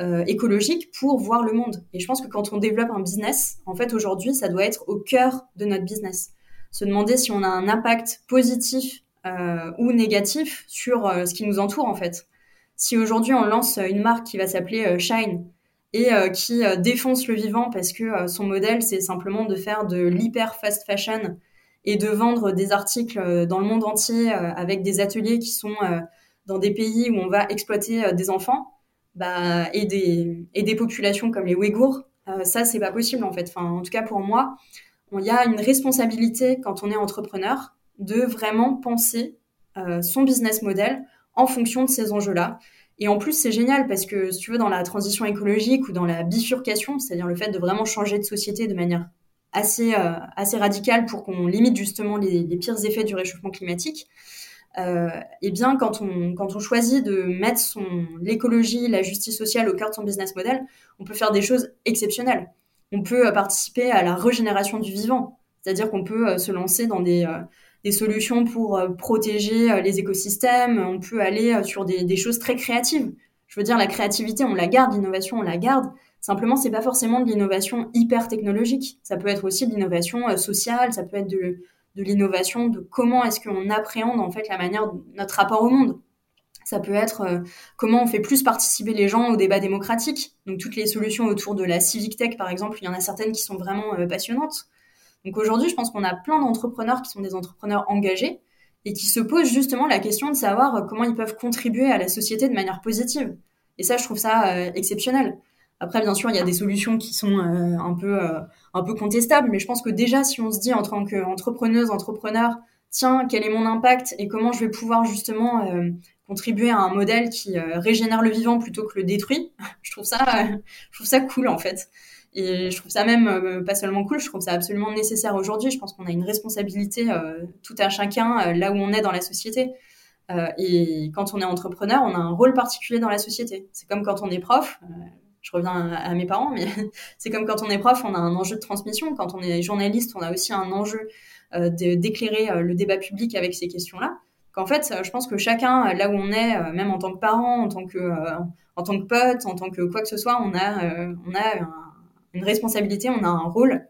euh, écologique pour voir le monde. Et je pense que quand on développe un business, en fait, aujourd'hui, ça doit être au cœur de notre business. Se demander si on a un impact positif euh, ou négatif sur euh, ce qui nous entoure, en fait. Si aujourd'hui on lance une marque qui va s'appeler Shine et qui défonce le vivant parce que son modèle, c'est simplement de faire de l'hyper fast fashion et de vendre des articles dans le monde entier avec des ateliers qui sont dans des pays où on va exploiter des enfants, bah, et, des, et des populations comme les Ouïghours, euh, ça, c'est pas possible en fait. Enfin, en tout cas, pour moi, il y a une responsabilité quand on est entrepreneur de vraiment penser euh, son business model en fonction de ces enjeux-là. Et en plus, c'est génial parce que, si tu veux, dans la transition écologique ou dans la bifurcation, c'est-à-dire le fait de vraiment changer de société de manière assez, euh, assez radicale pour qu'on limite justement les, pires effets du réchauffement climatique, eh bien, quand on, quand on choisit de mettre son, l'écologie, la justice sociale au cœur de son business model, on peut faire des choses exceptionnelles. On peut euh, participer à la régénération du vivant, c'est-à-dire qu'on peut euh, se lancer dans des, des solutions pour protéger les écosystèmes, on peut aller sur des, des, choses très créatives. Je veux dire, la créativité, on la garde, l'innovation, on la garde. Simplement, c'est pas forcément de l'innovation hyper technologique. Ça peut être aussi de l'innovation sociale, ça peut être de, de l'innovation, de comment est-ce qu'on appréhende en fait la manière de notre rapport au monde. Ça peut être euh, comment on fait plus participer les gens au débat démocratique. Donc toutes les solutions autour de la civic tech, par exemple, il y en a certaines qui sont vraiment euh, passionnantes. Donc aujourd'hui, je pense qu'on a plein d'entrepreneurs qui sont des entrepreneurs engagés et qui se posent justement la question de savoir euh, comment ils peuvent contribuer à la société de manière positive. Et ça, je trouve ça exceptionnel. Après, bien sûr, il y a des solutions qui sont euh, un peu euh, un peu contestables, mais je pense que déjà, si on se dit en tant qu'entrepreneuse, entrepreneur, tiens, quel est mon impact et comment je vais pouvoir justement euh, contribuer à un modèle qui régénère le vivant plutôt que le détruit, je trouve ça je trouve ça cool en fait. Et je trouve ça même pas seulement cool, je trouve ça absolument nécessaire aujourd'hui. Je pense qu'on a une responsabilité tout à chacun là où on est dans la société. et quand on est entrepreneur, on a un rôle particulier dans la société. C'est comme quand on est prof je reviens à, mes parents, mais c'est comme quand on est prof, on a un enjeu de transmission. Quand on est journaliste, on a aussi un enjeu euh, d'éclairer euh, le débat public avec ces questions-là. Qu'en fait, euh, je pense que chacun, là où on est, même en tant que parent, en tant que, en tant que pote, en tant que quoi que ce soit, on a, on a une responsabilité, on a un rôle.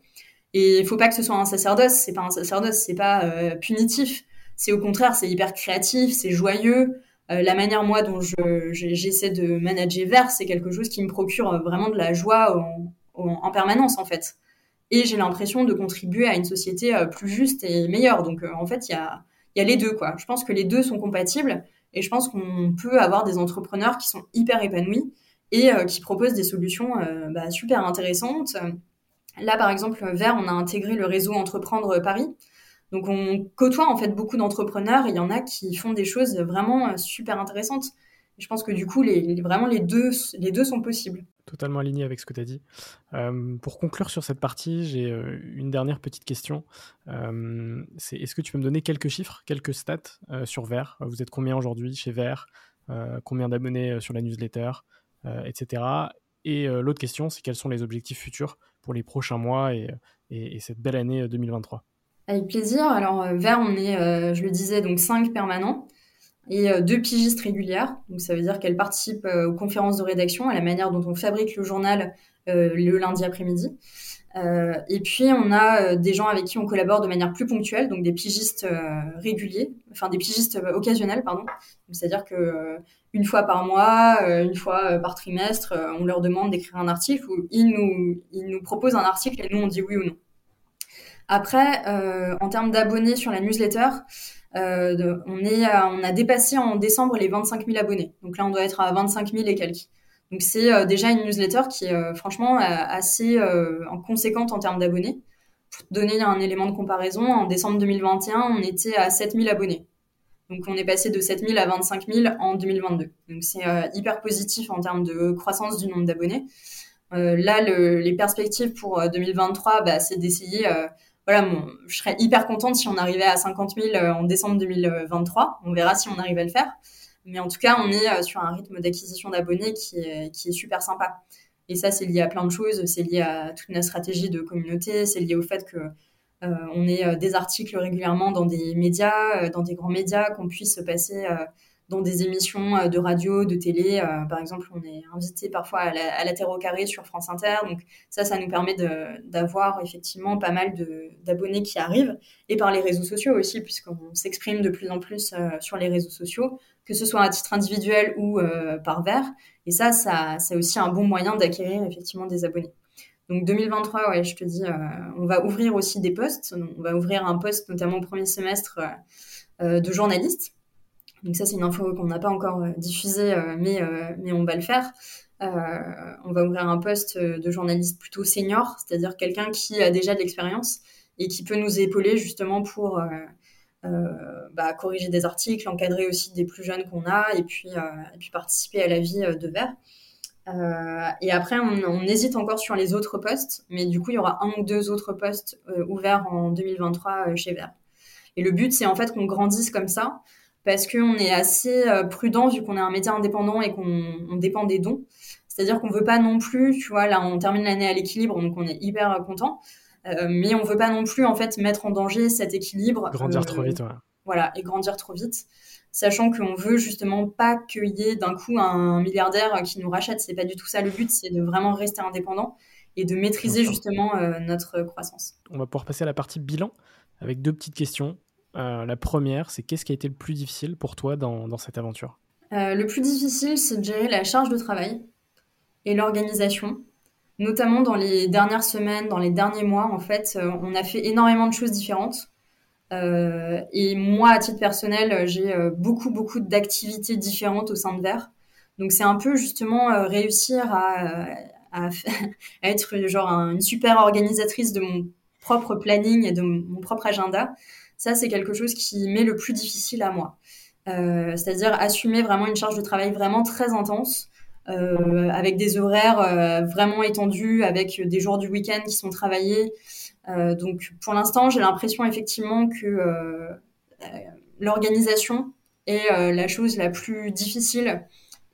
Et il faut pas que ce soit un sacerdoce. C'est pas un sacerdoce, c'est pas punitif. C'est au contraire, c'est hyper créatif, c'est joyeux. Euh, la manière moi dont j'essaie de manager Vert, c'est quelque chose qui me procure euh, vraiment de la joie en, permanence en fait. Et j'ai l'impression de contribuer à une société euh, plus juste et meilleure. Donc en fait, il y a, y a les deux quoi. Je pense que les deux sont compatibles et je pense qu'on peut avoir des entrepreneurs qui sont hyper épanouis et qui proposent des solutions bah, super intéressantes. Là, par exemple, Vert, on a intégré le réseau Entreprendre Paris, donc on côtoie en fait beaucoup d'entrepreneurs il y en a qui font des choses vraiment euh, super intéressantes. je pense que du coup, les, vraiment les deux, les deux sont possibles. Totalement aligné avec ce que tu as dit. Euh, pour conclure sur cette partie, j'ai euh, une dernière petite question. est-ce que tu peux me donner quelques chiffres, quelques stats sur Vert? Vous êtes combien aujourd'hui chez Vert? Combien d'abonnés sur la newsletter? Etc. Et l'autre question, c'est quels sont les objectifs futurs pour les prochains mois et cette belle année 2023 avec plaisir. Alors, euh, Vert, on est, euh, je le disais, donc cinq permanents et euh, deux pigistes régulières. Donc, ça veut dire qu'elles participent aux conférences de rédaction, à la manière dont on fabrique le journal le lundi après-midi. et puis, on a des gens avec qui on collabore de manière plus ponctuelle, donc des pigistes réguliers, enfin des pigistes occasionnels, pardon. C'est-à-dire que une fois par mois, une fois par trimestre, on leur demande d'écrire un article ou ils nous, ils nous proposent un article et nous on dit oui ou non. Après, euh, en termes d'abonnés sur la newsletter, on, est, on a dépassé en décembre les 25 000 abonnés. Donc là, on doit être à 25 000 et quelques. Donc c'est déjà une newsletter qui est franchement assez conséquente en termes d'abonnés. Pour donner un élément de comparaison, en décembre 2021, on était à 7 000 abonnés. Donc on est passé de 7 000 à 25 000 en 2022. Donc c'est euh, hyper positif en termes de croissance du nombre d'abonnés. Euh, là, le, les perspectives pour 2023, euh, bah, c'est d'essayer. Voilà, je serais hyper contente si on arrivait à 50 000 en décembre 2023. On verra si on arrive à le faire. Mais en tout cas, on est sur un rythme d'acquisition d'abonnés qui est, qui est super sympa. Et ça, c'est lié à plein de choses. C'est lié à toute notre stratégie de communauté. C'est lié au fait que euh, on euh, des articles régulièrement dans des médias, euh, dans des grands médias, qu'on puisse passer dans des émissions de radio, de télé. par exemple, on est invité parfois à la, Terre au carré sur France Inter. Donc ça, ça nous permet d'avoir effectivement pas mal d'abonnés qui arrivent. Et par les réseaux sociaux aussi, puisqu'on s'exprime de plus en plus sur les réseaux sociaux, que ce soit à titre individuel ou par verre. Et ça, ça c'est aussi un bon moyen d'acquérir effectivement des abonnés. Donc 2023, ouais, je te dis, euh, on va ouvrir aussi des postes. On va ouvrir un poste, notamment au premier semestre, euh, euh, de journaliste. Donc ça, c'est une info qu'on n'a pas encore diffusée, mais, mais on va le faire. on va ouvrir un poste de journaliste plutôt senior, c'est-à-dire quelqu'un qui a déjà de l'expérience et qui peut nous épauler justement pour bah, corriger des articles, encadrer aussi des plus jeunes qu'on a et puis, et puis participer à la vie de Vert. Euh, et après, on, hésite encore sur les autres postes, mais du coup, il y aura un ou deux autres postes euh, ouverts en 2023 euh, chez Vert. Et le but, c'est en fait qu'on grandisse comme ça, parce qu'on est assez prudent vu qu'on est un média indépendant et qu'on dépend des dons. C'est-à-dire qu'on veut pas non plus, tu vois, là, on termine l'année à l'équilibre, donc on est hyper content. mais on veut pas non plus en fait mettre en danger cet équilibre. Grandir trop vite, ouais. Voilà, et grandir trop vite sachant qu'on veut justement pas qu'il y ait d'un coup un milliardaire qui nous rachète. C'est pas du tout ça le but, c'est de vraiment rester indépendant et de maîtriser justement euh, notre croissance. On va pouvoir passer à la partie bilan avec deux petites questions. Euh, la première, c'est qu'est-ce qui a été le plus difficile pour toi dans, cette aventure? Euh, Le plus difficile, c'est de gérer la charge de travail et l'organisation. Notamment dans les dernières semaines, dans les derniers mois, en fait, on a fait énormément de choses différentes. Euh, et moi, à titre personnel, j'ai euh, beaucoup, beaucoup d'activités différentes au sein de Vert. Donc, c'est un peu justement euh, réussir à, à, être genre une super organisatrice de mon propre planning et de mon propre agenda. Ça, c'est quelque chose qui m'est le plus difficile à moi. Euh, c'est-à-dire assumer vraiment une charge de travail vraiment très intense, euh, avec des horaires vraiment étendus, avec des jours du week-end qui sont travaillés, euh, donc pour l'instant, j'ai l'impression effectivement que euh, euh, l'organisation est la chose la plus difficile.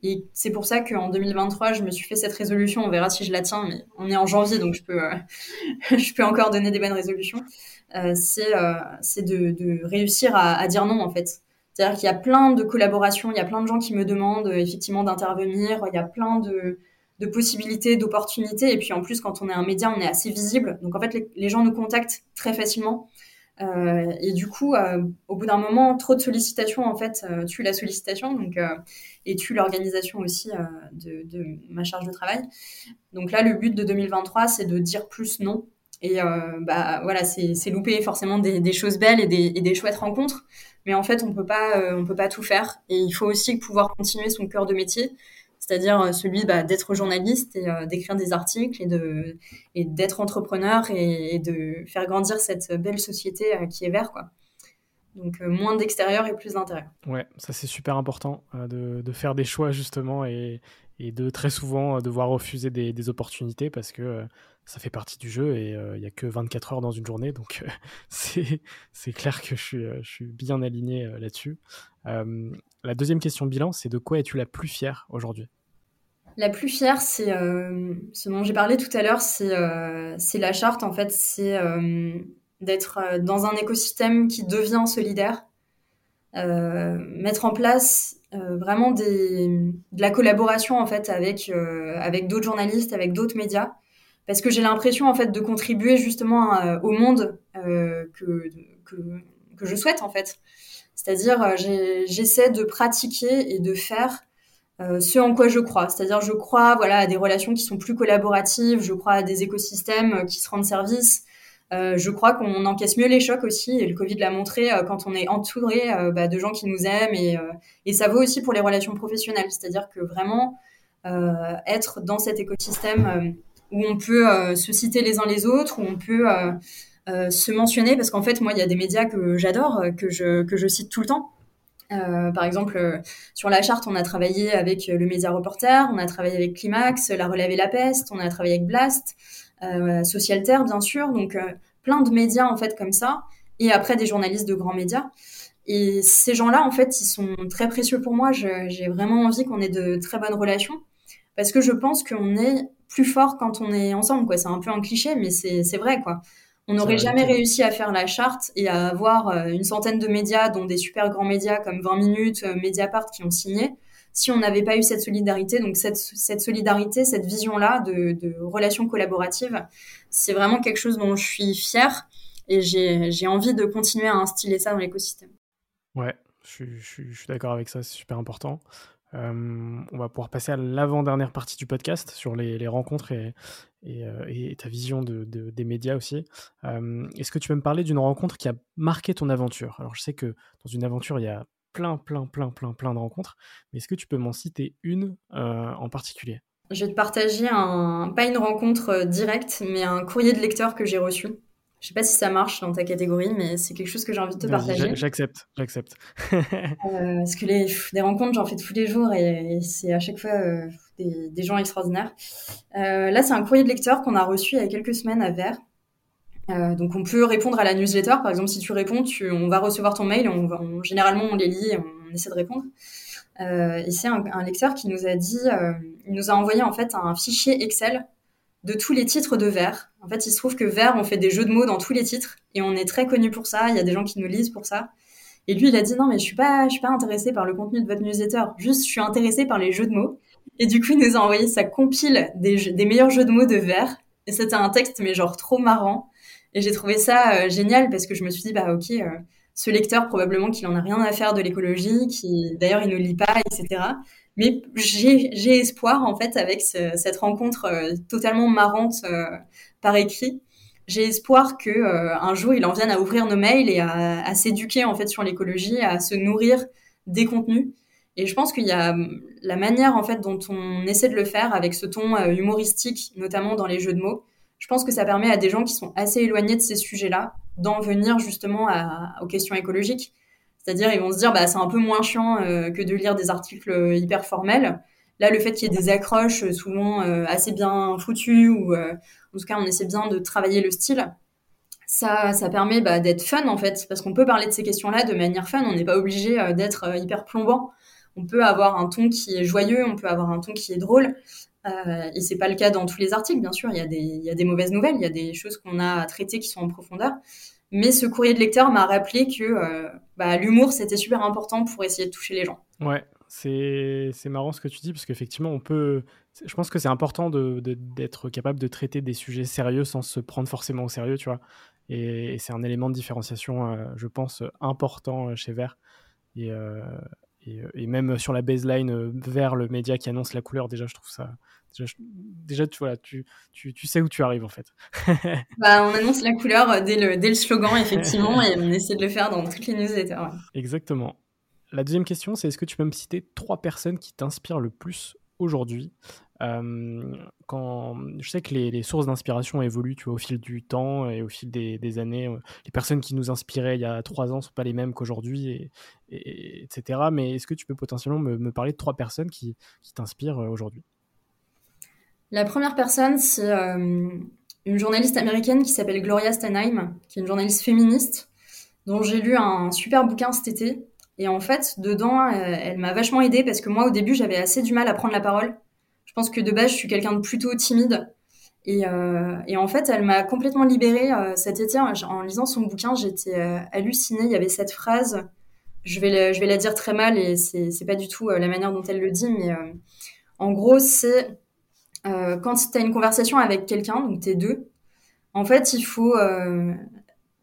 Et c'est pour ça qu'en 2023, je me suis fait cette résolution. On verra si je la tiens, mais on est en janvier, donc je peux, je peux encore donner des bonnes résolutions. C'est de, réussir à, dire non, en fait. C'est-à-dire qu'il y a plein de collaborations, il y a plein de gens qui me demandent effectivement d'intervenir, il y a plein de, de possibilités, d'opportunités. Et puis en plus, quand on est un média, on est assez visible. Donc en fait, les, gens nous contactent très facilement. Euh, et du coup, euh, au bout d'un moment, trop de sollicitations en fait euh, tue la sollicitation, donc et tue l'organisation aussi de, ma charge de travail. Donc là, le but de 2023, c'est de dire plus non. Et bah voilà, c'est louper forcément des, choses belles et des, des, chouettes rencontres, mais en fait, on peut pas, on peut pas tout faire. Et il faut aussi pouvoir continuer son cœur de métier c'est-à-dire euh, celui bah, d'être journaliste et euh, d'écrire des articles et et d'être entrepreneur et, de faire grandir cette belle société euh, qui est vert quoi. Donc moins d'extérieur et plus d'intérieur. Ouais, ça c'est super important de, de, faire des choix justement et, et de très souvent devoir refuser des, des opportunités parce que ça fait partie du jeu et il n'y a que 24 heures dans une journée. Donc c'est clair que je suis, je suis bien aligné là-dessus. la deuxième question bilan, c'est de quoi es-tu la plus fière aujourd'hui? La plus fière, c'est euh, ce dont j'ai parlé tout à l'heure, c'est euh, la charte en fait, c'est euh, d'être euh, dans un écosystème qui devient solidaire, euh, mettre en place vraiment des, de la collaboration en fait avec avec d'autres journalistes, avec d'autres médias, parce que j'ai l'impression en fait de contribuer justement au monde que, que je souhaite en fait. C'est-à-dire j'essaie de pratiquer et de faire euh, ce en quoi je crois. C'est-à-dire, je crois voilà, à des relations qui sont plus collaboratives, je crois à des écosystèmes euh, qui se rendent service, je crois qu'on encaisse mieux les chocs aussi, et le Covid l'a montré quand on est entouré bah, de gens qui nous aiment, et, et, ça vaut aussi pour les relations professionnelles, c'est-à-dire que vraiment être dans cet écosystème où on peut se citer les uns les autres, où on peut se mentionner, parce qu'en fait, moi, il y a des médias que j'adore, que je, que je cite tout le temps. Euh, par exemple, euh, sur la charte, on a travaillé avec le Média Reporter, on a travaillé avec Climax, La Relève et la Peste, on a travaillé avec Blast, euh, Socialterre, bien sûr, donc plein de médias en fait comme ça, et après des journalistes de grands médias. Et ces gens-là, en fait, ils sont très précieux pour moi. J'ai vraiment envie qu'on ait de très bonnes relations, parce que je pense qu'on est plus fort quand on est ensemble. Quoi, c'est un peu un cliché, mais c'est vrai, quoi. On n'aurait jamais réussi à faire la charte et à avoir euh, une centaine de médias, dont des super grands médias comme 20 minutes, euh, Mediapart qui ont signé, si on n'avait pas eu cette solidarité. Donc cette, solidarité, cette vision-là de, de relation collaborative, c'est vraiment quelque chose dont je suis fière et j'ai envie de continuer à instiller ça dans l'écosystème. Ouais, je, suis d'accord avec ça, c'est super important. Euh, on va pouvoir passer à l'avant-dernière partie du podcast sur les, rencontres et, euh, et, ta vision de, des médias aussi. Euh, est-ce que tu peux me parler d'une rencontre qui a marqué ton aventure? Alors, je sais que dans une aventure, il y a plein, plein, plein, plein, plein de rencontres, mais est-ce que tu peux m'en citer une en particulier? Je vais te partager un, pas une rencontre directe, mais un courrier de lecteur que j'ai reçu. Je sais pas si ça marche dans ta catégorie, mais c'est quelque chose que j'ai envie de te partager. J'accepte, j'accepte. euh, parce que les, des rencontres, j'en fais tous les jours et, c'est à chaque fois euh, des, des, gens extraordinaires. Euh, là, c'est un courrier de lecteur qu'on a reçu il y a quelques semaines à Vert. Euh, donc, on peut répondre à la newsletter. Par exemple, si tu réponds, tu, on va recevoir ton mail. On, on, généralement, on les lit et on essaie de répondre. Euh, c'est un, un, lecteur qui nous a dit, euh, il nous a envoyé en fait un fichier Excel de tous les titres de Vert. En fait, il se trouve que Vert, on fait des jeux de mots dans tous les titres et on est très connu pour ça. Il y a des gens qui nous lisent pour ça. Et lui, il a dit non, mais je suis pas, je suis pas intéressé par le contenu de votre newsletter. Juste, je suis intéressé par les jeux de mots. Et du coup, il nous a envoyé sa compile des, des meilleurs jeux de mots de Vert. Et c'était un texte, mais genre trop marrant. Et j'ai trouvé ça euh, génial parce que je me suis dit, bah ok, euh, ce lecteur, probablement qu'il en a rien à faire de l'écologie, qui d'ailleurs il ne lit pas, etc. Mais j'ai espoir, en fait, avec cette rencontre euh, totalement marrante par écrit. J'ai espoir que un jour, il en vienne à ouvrir nos mails et à, à s'éduquer, en fait, sur l'écologie, à se nourrir des contenus. Et je pense qu'il y a hum, la manière, en fait, dont on essaie de le faire avec ce ton humoristique, notamment dans les jeux de mots. Je pense que ça permet à des gens qui sont assez éloignés de ces sujets-là d'en venir justement aux questions écologiques c'est-à-dire, ils vont se dire, bah, c'est un peu moins chiant euh, que de lire des articles euh, hyper formels. Là, le fait qu'il y ait des accroches euh, souvent assez bien foutues, ou en tout cas, on essaie bien de travailler le style, ça, ça permet bah, d'être fun en fait, parce qu'on peut parler de ces questions-là de manière fun. On n'est pas obligé d'être hyper plombant. On peut avoir un ton qui est joyeux, on peut avoir un ton qui est drôle. Euh, et c'est pas le cas dans tous les articles, bien sûr. Il y a des, y a des mauvaises nouvelles, il y a des choses qu'on a à traiter qui sont en profondeur. Mais ce courrier de lecteur m'a rappelé que euh, bah, l'humour, c'était super important pour essayer de toucher les gens. Ouais, c'est marrant ce que tu dis, parce qu'effectivement, on peut. Je pense que c'est important d'être de, capable de traiter des sujets sérieux sans se prendre forcément au sérieux, tu vois. Et, c'est un élément de différenciation, euh, je pense, important euh, chez Vert. Et, et, même sur la baseline vers le média qui annonce la couleur, déjà, je trouve ça, Déjà, tu, voilà, tu, tu, tu, sais où tu arrives en fait. bah, on annonce la couleur euh, dès le, dès le slogan, effectivement, et on essaie de le faire dans toutes les newsletters. Exactement. La deuxième question, c'est est-ce que tu peux me citer trois personnes qui t'inspirent le plus aujourd'hui? Euh, quand je sais que les, sources d'inspiration évoluent au fil du temps et au fil des, années. Les personnes qui nous inspiraient il y a trois ans ne sont pas les mêmes qu'aujourd'hui, et, et, etc. Mais est-ce que tu peux potentiellement me, parler de trois personnes qui, t'inspirent euh, aujourd'hui? La première personne, c'est euh, une journaliste américaine qui s'appelle Gloria Stanheim, qui est une journaliste féministe, dont j'ai lu un super bouquin cet été. Et en fait, dedans, euh, elle m'a vachement aidée parce que moi, au début, j'avais assez du mal à prendre la parole. Je pense que de base, je suis quelqu'un de plutôt timide. Et, euh, et en fait, elle m'a complètement libérée cet été. En, lisant son bouquin, j'étais hallucinée. Il y avait cette phrase, je vais, la, je vais la dire très mal et c'est pas du tout la manière dont elle le dit, mais en gros, c'est euh, quand tu as une conversation avec quelqu'un, donc t'es deux, en fait, il faut euh,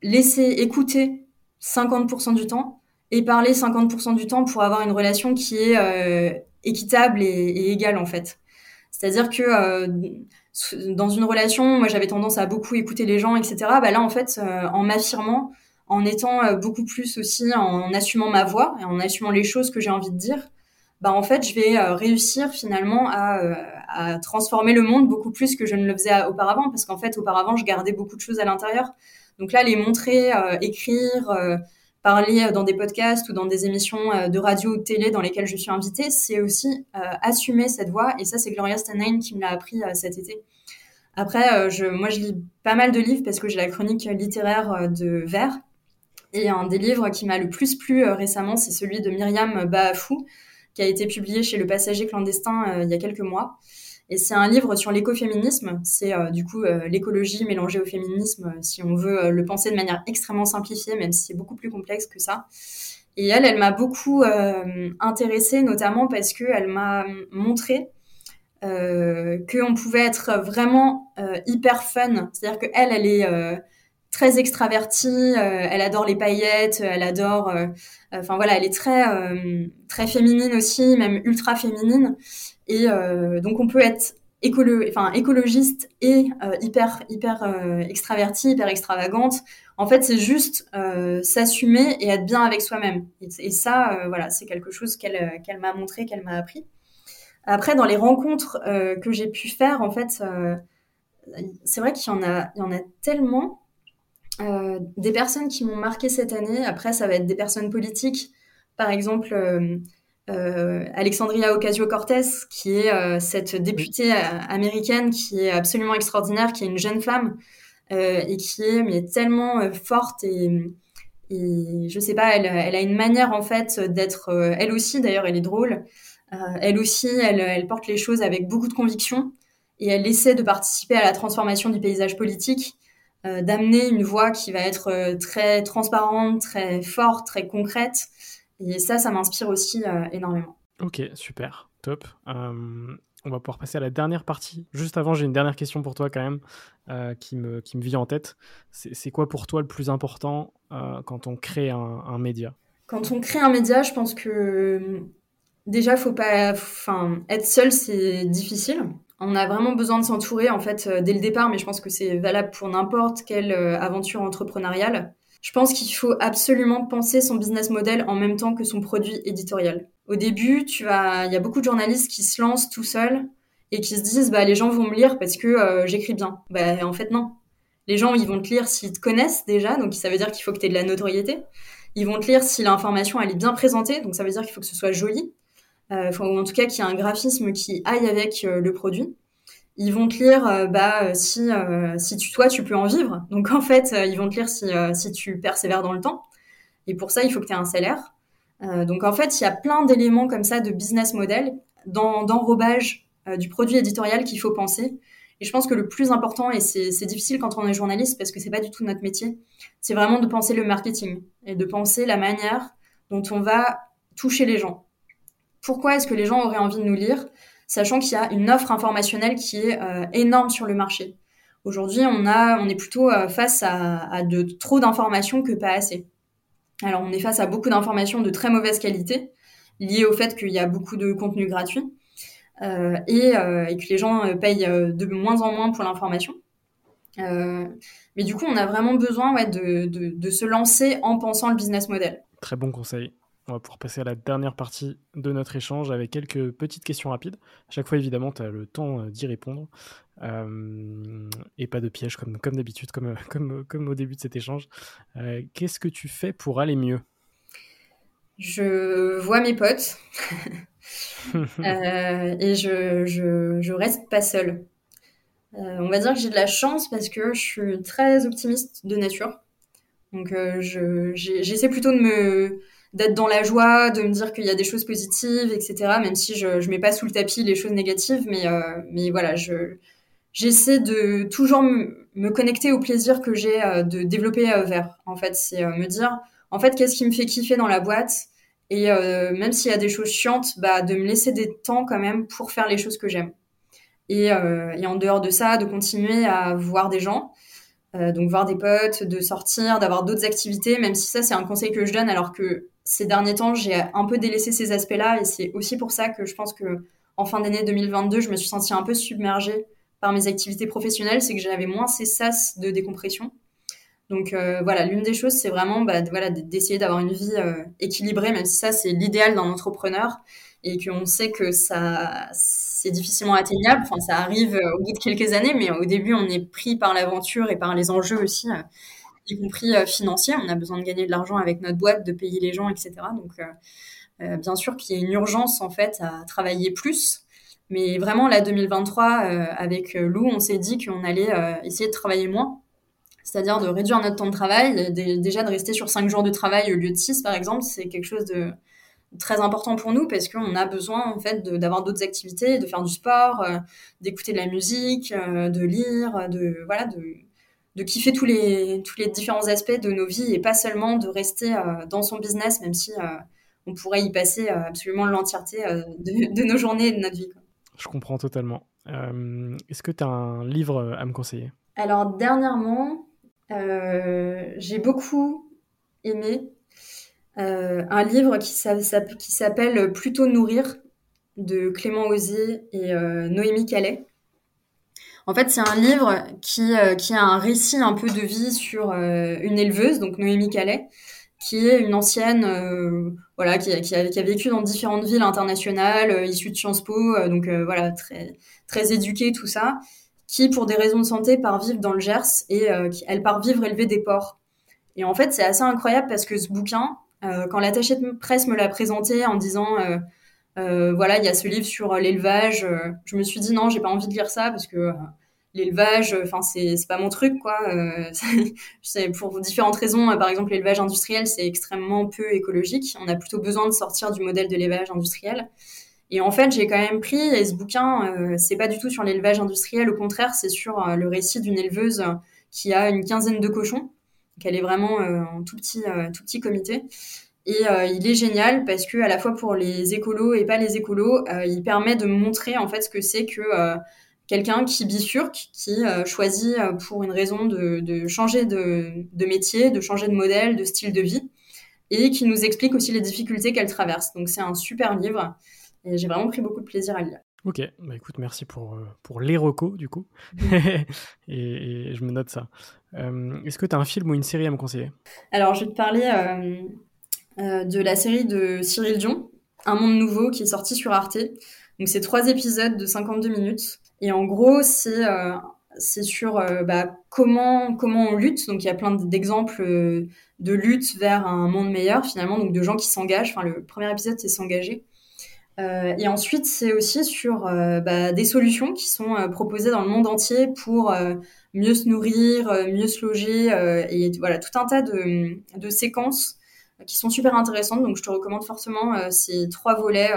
laisser écouter 50% du temps et parler 50% du temps pour avoir une relation qui est euh, équitable et, et, égale, en fait. C'est-à-dire que dans une relation, moi j'avais tendance à beaucoup écouter les gens, etc. Bah là, en fait, en m'affirmant, en étant beaucoup plus aussi en assumant ma voix et en assumant les choses que j'ai envie de dire, bah en fait, je vais réussir finalement à, à, transformer le monde beaucoup plus que je ne le faisais auparavant, parce qu'en fait, auparavant, je gardais beaucoup de choses à l'intérieur. Donc là, les montrer, écrire, parler dans des podcasts ou dans des émissions euh, de radio ou de télé dans lesquelles je suis invitée, c'est aussi euh, assumer cette voix. Et ça, c'est Gloria Steinem qui me l'a appris euh, cet été. Après, je, moi, je lis pas mal de livres parce que j'ai la chronique littéraire de Vert. Et un des livres qui m'a le plus plu récemment, c'est celui de Myriam Baafou, qui a été publié chez Le Passager clandestin il y a quelques mois. Et c'est un livre sur l'écoféminisme. C'est euh, du coup euh, l'écologie mélangée au féminisme, euh, si on veut le penser de manière extrêmement simplifiée, même si c'est beaucoup plus complexe que ça. Et elle, elle m'a beaucoup intéressée, notamment parce qu'elle m'a montré qu'on pouvait être vraiment hyper fun. C'est-à-dire qu'elle, elle est très extravertie, elle adore les paillettes, elle adore... Enfin voilà, elle est très, très féminine aussi, même ultra féminine. Et euh, donc on peut être écolo enfin, écologiste et euh, hyper, hyper euh, extraverti, hyper extravagante. En fait, c'est juste s'assumer et être bien avec soi-même. Et, ça, voilà, c'est quelque chose qu'elle qu'elle m'a montré, qu'elle m'a appris. Après, dans les rencontres que j'ai pu faire, en fait, c'est vrai qu'il y en a, il y en a tellement. Des personnes qui m'ont marqué cette année. Après, ça va être des personnes politiques. Par exemple, euh, Alexandria Ocasio-Cortez, qui est euh, cette députée euh, américaine qui est absolument extraordinaire, qui est une jeune femme et qui est mais tellement forte et, et je sais pas, elle, elle, a une manière en fait d'être, elle aussi d'ailleurs, elle est drôle. elle aussi, elle, elle, porte les choses avec beaucoup de conviction et elle essaie de participer à la transformation du paysage politique, d'amener une voix qui va être très transparente, très forte, très concrète et ça, ça m'inspire aussi euh, énormément. Ok, super, top. Euh, on va pouvoir passer à la dernière partie. Juste avant, j'ai une dernière question pour toi quand même euh, qui, me, qui me vient en tête. C'est quoi pour toi le plus important quand on crée un, média? Quand on crée un média, je pense que déjà, faut pas, enfin, être seul, c'est difficile. On a vraiment besoin de s'entourer en fait dès le départ, mais je pense que c'est valable pour n'importe quelle aventure entrepreneuriale. Je pense qu'il faut absolument penser son business model en même temps que son produit éditorial. Au début, tu vas, il y a beaucoup de journalistes qui se lancent tout seuls et qui se disent, bah, les gens vont me lire parce que euh, j'écris bien. Bah, en fait, non. Les gens, ils vont te lire s'ils te connaissent déjà, donc ça veut dire qu'il faut que tu aies de la notoriété. Ils vont te lire si l'information, elle est bien présentée, donc ça veut dire qu'il faut que ce soit joli. Euh, en tout cas qu'il y ait un graphisme qui aille avec euh, le produit ils vont te lire euh, bah si tu toi tu peux en vivre. Donc en fait, ils vont te lire si tu persévères dans le temps. Et pour ça, il faut que tu aies un salaire. donc en fait, il y a plein d'éléments comme ça de business model d'enrobage du produit éditorial qu'il faut penser. Et je pense que le plus important, et c'est difficile quand on est journaliste parce que c'est pas du tout notre métier, c'est vraiment de penser le marketing et de penser la manière dont on va toucher les gens. Pourquoi est-ce que les gens auraient envie de nous lire sachant qu'il y a une offre informationnelle qui est euh, énorme sur le marché. Aujourd'hui, on, est plutôt euh, face à, de trop d'informations que pas assez. Alors, on est face à beaucoup d'informations de très mauvaise qualité, liées au fait qu'il y a beaucoup de contenu gratuit euh, et, que les gens payent de moins en moins pour l'information. mais du coup, on a vraiment besoin de se lancer en pensant le business model. Très bon conseil. On va pouvoir passer à la dernière partie de notre échange avec quelques petites questions rapides. À chaque fois, évidemment, tu as le temps euh, d'y répondre. Euh, et pas de piège comme, comme d'habitude, comme, comme, comme au début de cet échange. Euh, qu'est-ce que tu fais pour aller mieux? Je vois mes potes et je, je, je, reste pas seule. on va dire que j'ai de la chance parce que je suis très optimiste de nature. Donc j'essaie plutôt de me d'être dans la joie, de me dire qu'il y a des choses positives, etc. Même si je je mets pas sous le tapis les choses négatives, mais euh, mais voilà, je j'essaie de toujours me connecter au plaisir que j'ai euh, de développer euh, vers. En fait, c'est me dire en fait qu'est-ce qui me fait kiffer dans la boîte? Et même s'il y a des choses chiantes, bah de me laisser des temps quand même pour faire les choses que j'aime. Et, et en dehors de ça, de continuer à voir des gens. donc voir des potes, de sortir, d'avoir d'autres activités, même si ça c'est un conseil que je donne alors que ces derniers temps, j'ai un peu délaissé ces aspects-là et c'est aussi pour ça que je pense que en fin d'année 2022, je me suis sentie un peu submergée par mes activités professionnelles, c'est que j'avais moins ces sas de décompression. Donc euh, voilà, l'une des choses, c'est vraiment bah, voilà, d'essayer d'avoir une vie euh, équilibrée, même si ça, c'est l'idéal d'un entrepreneur et qu'on sait que ça, c'est difficilement atteignable. Enfin, ça arrive euh, au bout de quelques années, mais au début, on est pris par l'aventure et par les enjeux aussi, y compris financiers. On a besoin de gagner de l'argent avec notre boîte, de payer les gens, etc. Donc, bien sûr qu'il y a une urgence en fait à travailler plus. Mais vraiment, là, 2023, avec Lou, on s'est dit qu'on allait essayer de travailler moins c'est-à-dire de réduire notre temps de travail, déjà de rester sur 5 jours de travail au lieu de 6 par exemple, c'est quelque chose de très important pour nous parce qu'on a besoin en fait d'avoir d'autres activités, de faire du sport, euh, d'écouter de la musique, euh, de lire, de voilà de, de kiffer tous les tous les différents aspects de nos vies et pas seulement de rester euh, dans son business même si on pourrait y passer absolument l'entièreté de, de, nos journées et de notre vie. Je comprends totalement. Est-ce que tu as un livre à me conseiller? Alors dernièrement, euh, j'ai beaucoup aimé euh, un livre qui s'appelle Plutôt nourrir de Clément Osier et euh, Noémie Calais. En fait, c'est un livre qui, qui a un récit un peu de vie sur une éleveuse, donc Noémie Calais, qui est une ancienne, voilà, qui, qui, a, qui, a, vécu dans différentes villes internationales, issue de Sciences Po, donc voilà, très, très éduquée, tout ça, qui, pour des raisons de santé, part vivre dans le Gers et euh, elle part vivre élever des porcs. Et en fait, c'est assez incroyable parce que ce bouquin, euh, quand l'attaché de presse me l'a présenté en disant euh, voilà, il y a ce livre sur l'élevage, je me suis dit non, j'ai pas envie de lire ça parce que l'élevage, enfin c'est pas mon truc quoi. c'est pour différentes raisons. Par exemple, l'élevage industriel c'est extrêmement peu écologique. On a plutôt besoin de sortir du modèle de l'élevage industriel. Et en fait, j'ai quand même pris, et ce bouquin, euh, c'est pas du tout sur l'élevage industriel, au contraire, c'est sur euh, le récit d'une éleveuse qui a une quinzaine de cochons. Donc elle est vraiment euh, en tout petit, tout petit comité. Et il est génial parce que à la fois pour les écolos et pas les écolos, il permet de montrer en fait ce que c'est que quelqu'un qui bifurque, qui choisit pour une raison de, de changer de, de, métier, de changer de modèle, de style de vie, et qui nous explique aussi les difficultés qu'elle traverse. Donc c'est un super livre. Et j'ai vraiment pris beaucoup de plaisir à lire. Ok, bah écoute, merci pour, euh, pour les recos du coup. et, je me note ça. Euh, est-ce que tu as un film ou une série à me conseiller? Alors, je vais te parler euh, de la série de Cyril Dion, Un monde nouveau, qui est sorti sur Arte. Donc, c'est trois épisodes de 52 minutes. Et en gros, c'est c'est sur bah, comment, comment on lutte. Donc, il y a plein d'exemples de lutte vers un monde meilleur, finalement, donc de gens qui s'engagent. Enfin, le premier épisode, c'est s'engager. Euh, et ensuite, c'est aussi sur euh, bah, des solutions qui sont euh, proposées dans le monde entier pour mieux se nourrir, mieux se loger, et voilà, tout un tas de, de, séquences qui sont super intéressantes. Donc, je te recommande fortement ces trois volets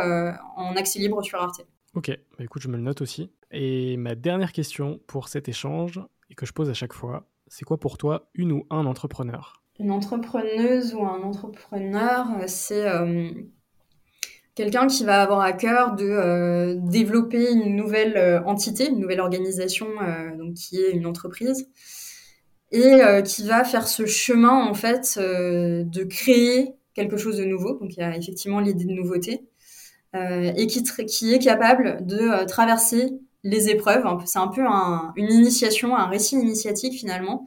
en accès libre sur Arte. Ok, bah, écoute, je me le note aussi. Et ma dernière question pour cet échange, et que je pose à chaque fois, c'est quoi pour toi une ou un entrepreneur? Une entrepreneuse ou un entrepreneur, c'est quelqu'un qui va avoir à cœur de euh, développer une nouvelle euh, entité, une nouvelle organisation, euh, donc qui est une entreprise, et qui va faire ce chemin en fait de créer quelque chose de nouveau. Donc il y a effectivement l'idée de nouveauté, et qui, est capable de traverser les épreuves. C'est un peu une initiation, un récit initiatique finalement.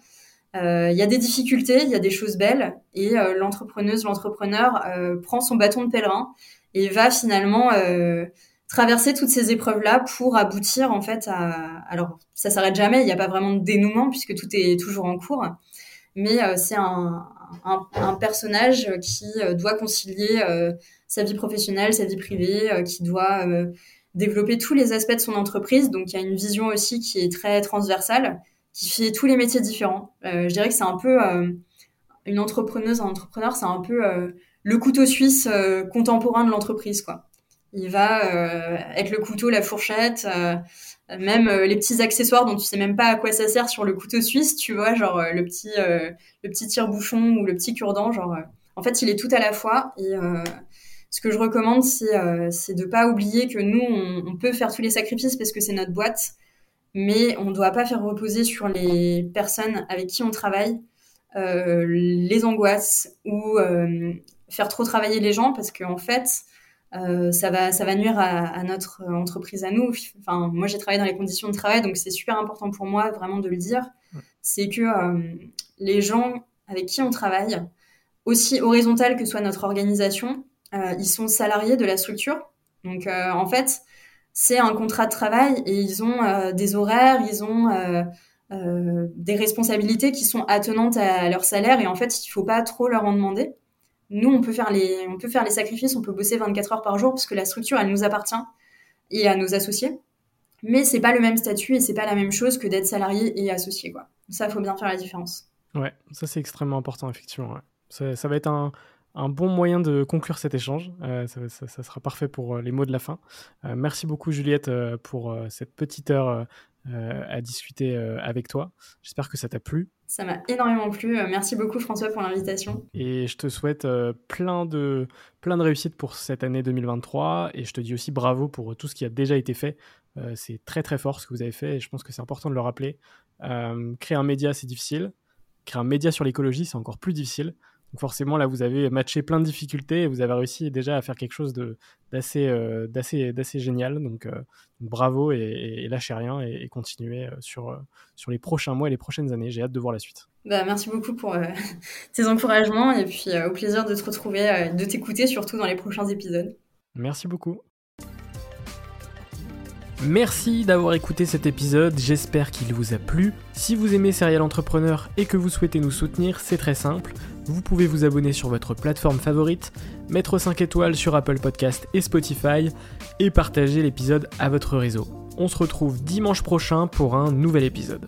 Il y a des difficultés, il y a des choses belles, et l'entrepreneuse, l'entrepreneur prend son bâton de pèlerin et va finalement euh, traverser toutes ces épreuves-là pour aboutir en fait à... Alors, ça s'arrête jamais, il n'y a pas vraiment de dénouement puisque tout est toujours en cours, mais euh, c'est un, un, personnage qui euh, doit concilier sa vie professionnelle, sa vie privée, qui doit développer tous les aspects de son entreprise, donc il y a une vision aussi qui est très transversale, qui fait tous les métiers différents. je dirais que c'est un peu... une entrepreneuse, un entrepreneur, c'est un peu le couteau suisse euh, contemporain de l'entreprise, quoi. Il va euh, être le couteau, la fourchette, euh, même les petits accessoires dont tu sais même pas à quoi ça sert sur le couteau suisse, tu vois, genre le petit le petit tire-bouchon ou le petit cure-dent, genre. en fait, il est tout à la fois. Et ce que je recommande, c'est de pas oublier que nous, on, peut faire tous les sacrifices parce que c'est notre boîte, mais on ne doit pas faire reposer sur les personnes avec qui on travaille les angoisses ou faire trop travailler les gens parce qu'en en fait, ça va, ça va nuire à, notre entreprise à nous. Enfin, moi, j'ai travaillé dans les conditions de travail, donc c'est super important pour moi vraiment de le dire. C'est que les gens avec qui on travaille, aussi horizontal que soit notre organisation, ils sont salariés de la structure. Donc, en fait, c'est un contrat de travail et ils ont des horaires, ils ont euh, des responsabilités qui sont attenantes à leur salaire et en fait, il faut pas trop leur en demander. Nous, on peut faire les, on peut faire les sacrifices, on peut bosser 24 heures par jour parce que la structure, elle nous appartient et à nos associés. Mais c'est pas le même statut et c'est pas la même chose que d'être salarié et associé, quoi. Ça, faut bien faire la différence. Ouais, ça c'est extrêmement important, effectivement. Ça, va être un, bon moyen de conclure cet échange. Euh, ça, sera parfait pour euh, les mots de la fin. Euh, merci beaucoup, Juliette, pour cette petite heure à discuter avec toi. J'espère que ça t'a plu. Ça m'a énormément plu. Euh, merci beaucoup François pour l'invitation. Et je te souhaite plein de plein de réussites pour cette année 2023 et je te dis aussi bravo pour tout ce qui a déjà été fait. c'est très très fort ce que vous avez fait et je pense que c'est important de le rappeler. créer un média c'est difficile. Créer un média sur l'écologie c'est encore plus difficile. Donc forcément, là, vous avez matché plein de difficultés et vous avez réussi déjà à faire quelque chose d'assez euh, d'assez génial. Donc euh, bravo et, lâchez rien et, continuez euh, sur, sur les prochains mois et les prochaines années. J'ai hâte de voir la suite. Bah, merci beaucoup pour tes encouragements et puis au plaisir de te retrouver, de t'écouter surtout dans les prochains épisodes. Merci beaucoup. Merci d'avoir écouté cet épisode, j'espère qu'il vous a plu. Si vous aimez Serial Entrepreneur et que vous souhaitez nous soutenir, c'est très simple. Vous pouvez vous abonner sur votre plateforme favorite, mettre 5 étoiles sur Apple Podcast et Spotify et partager l'épisode à votre réseau. On se retrouve dimanche prochain pour un nouvel épisode.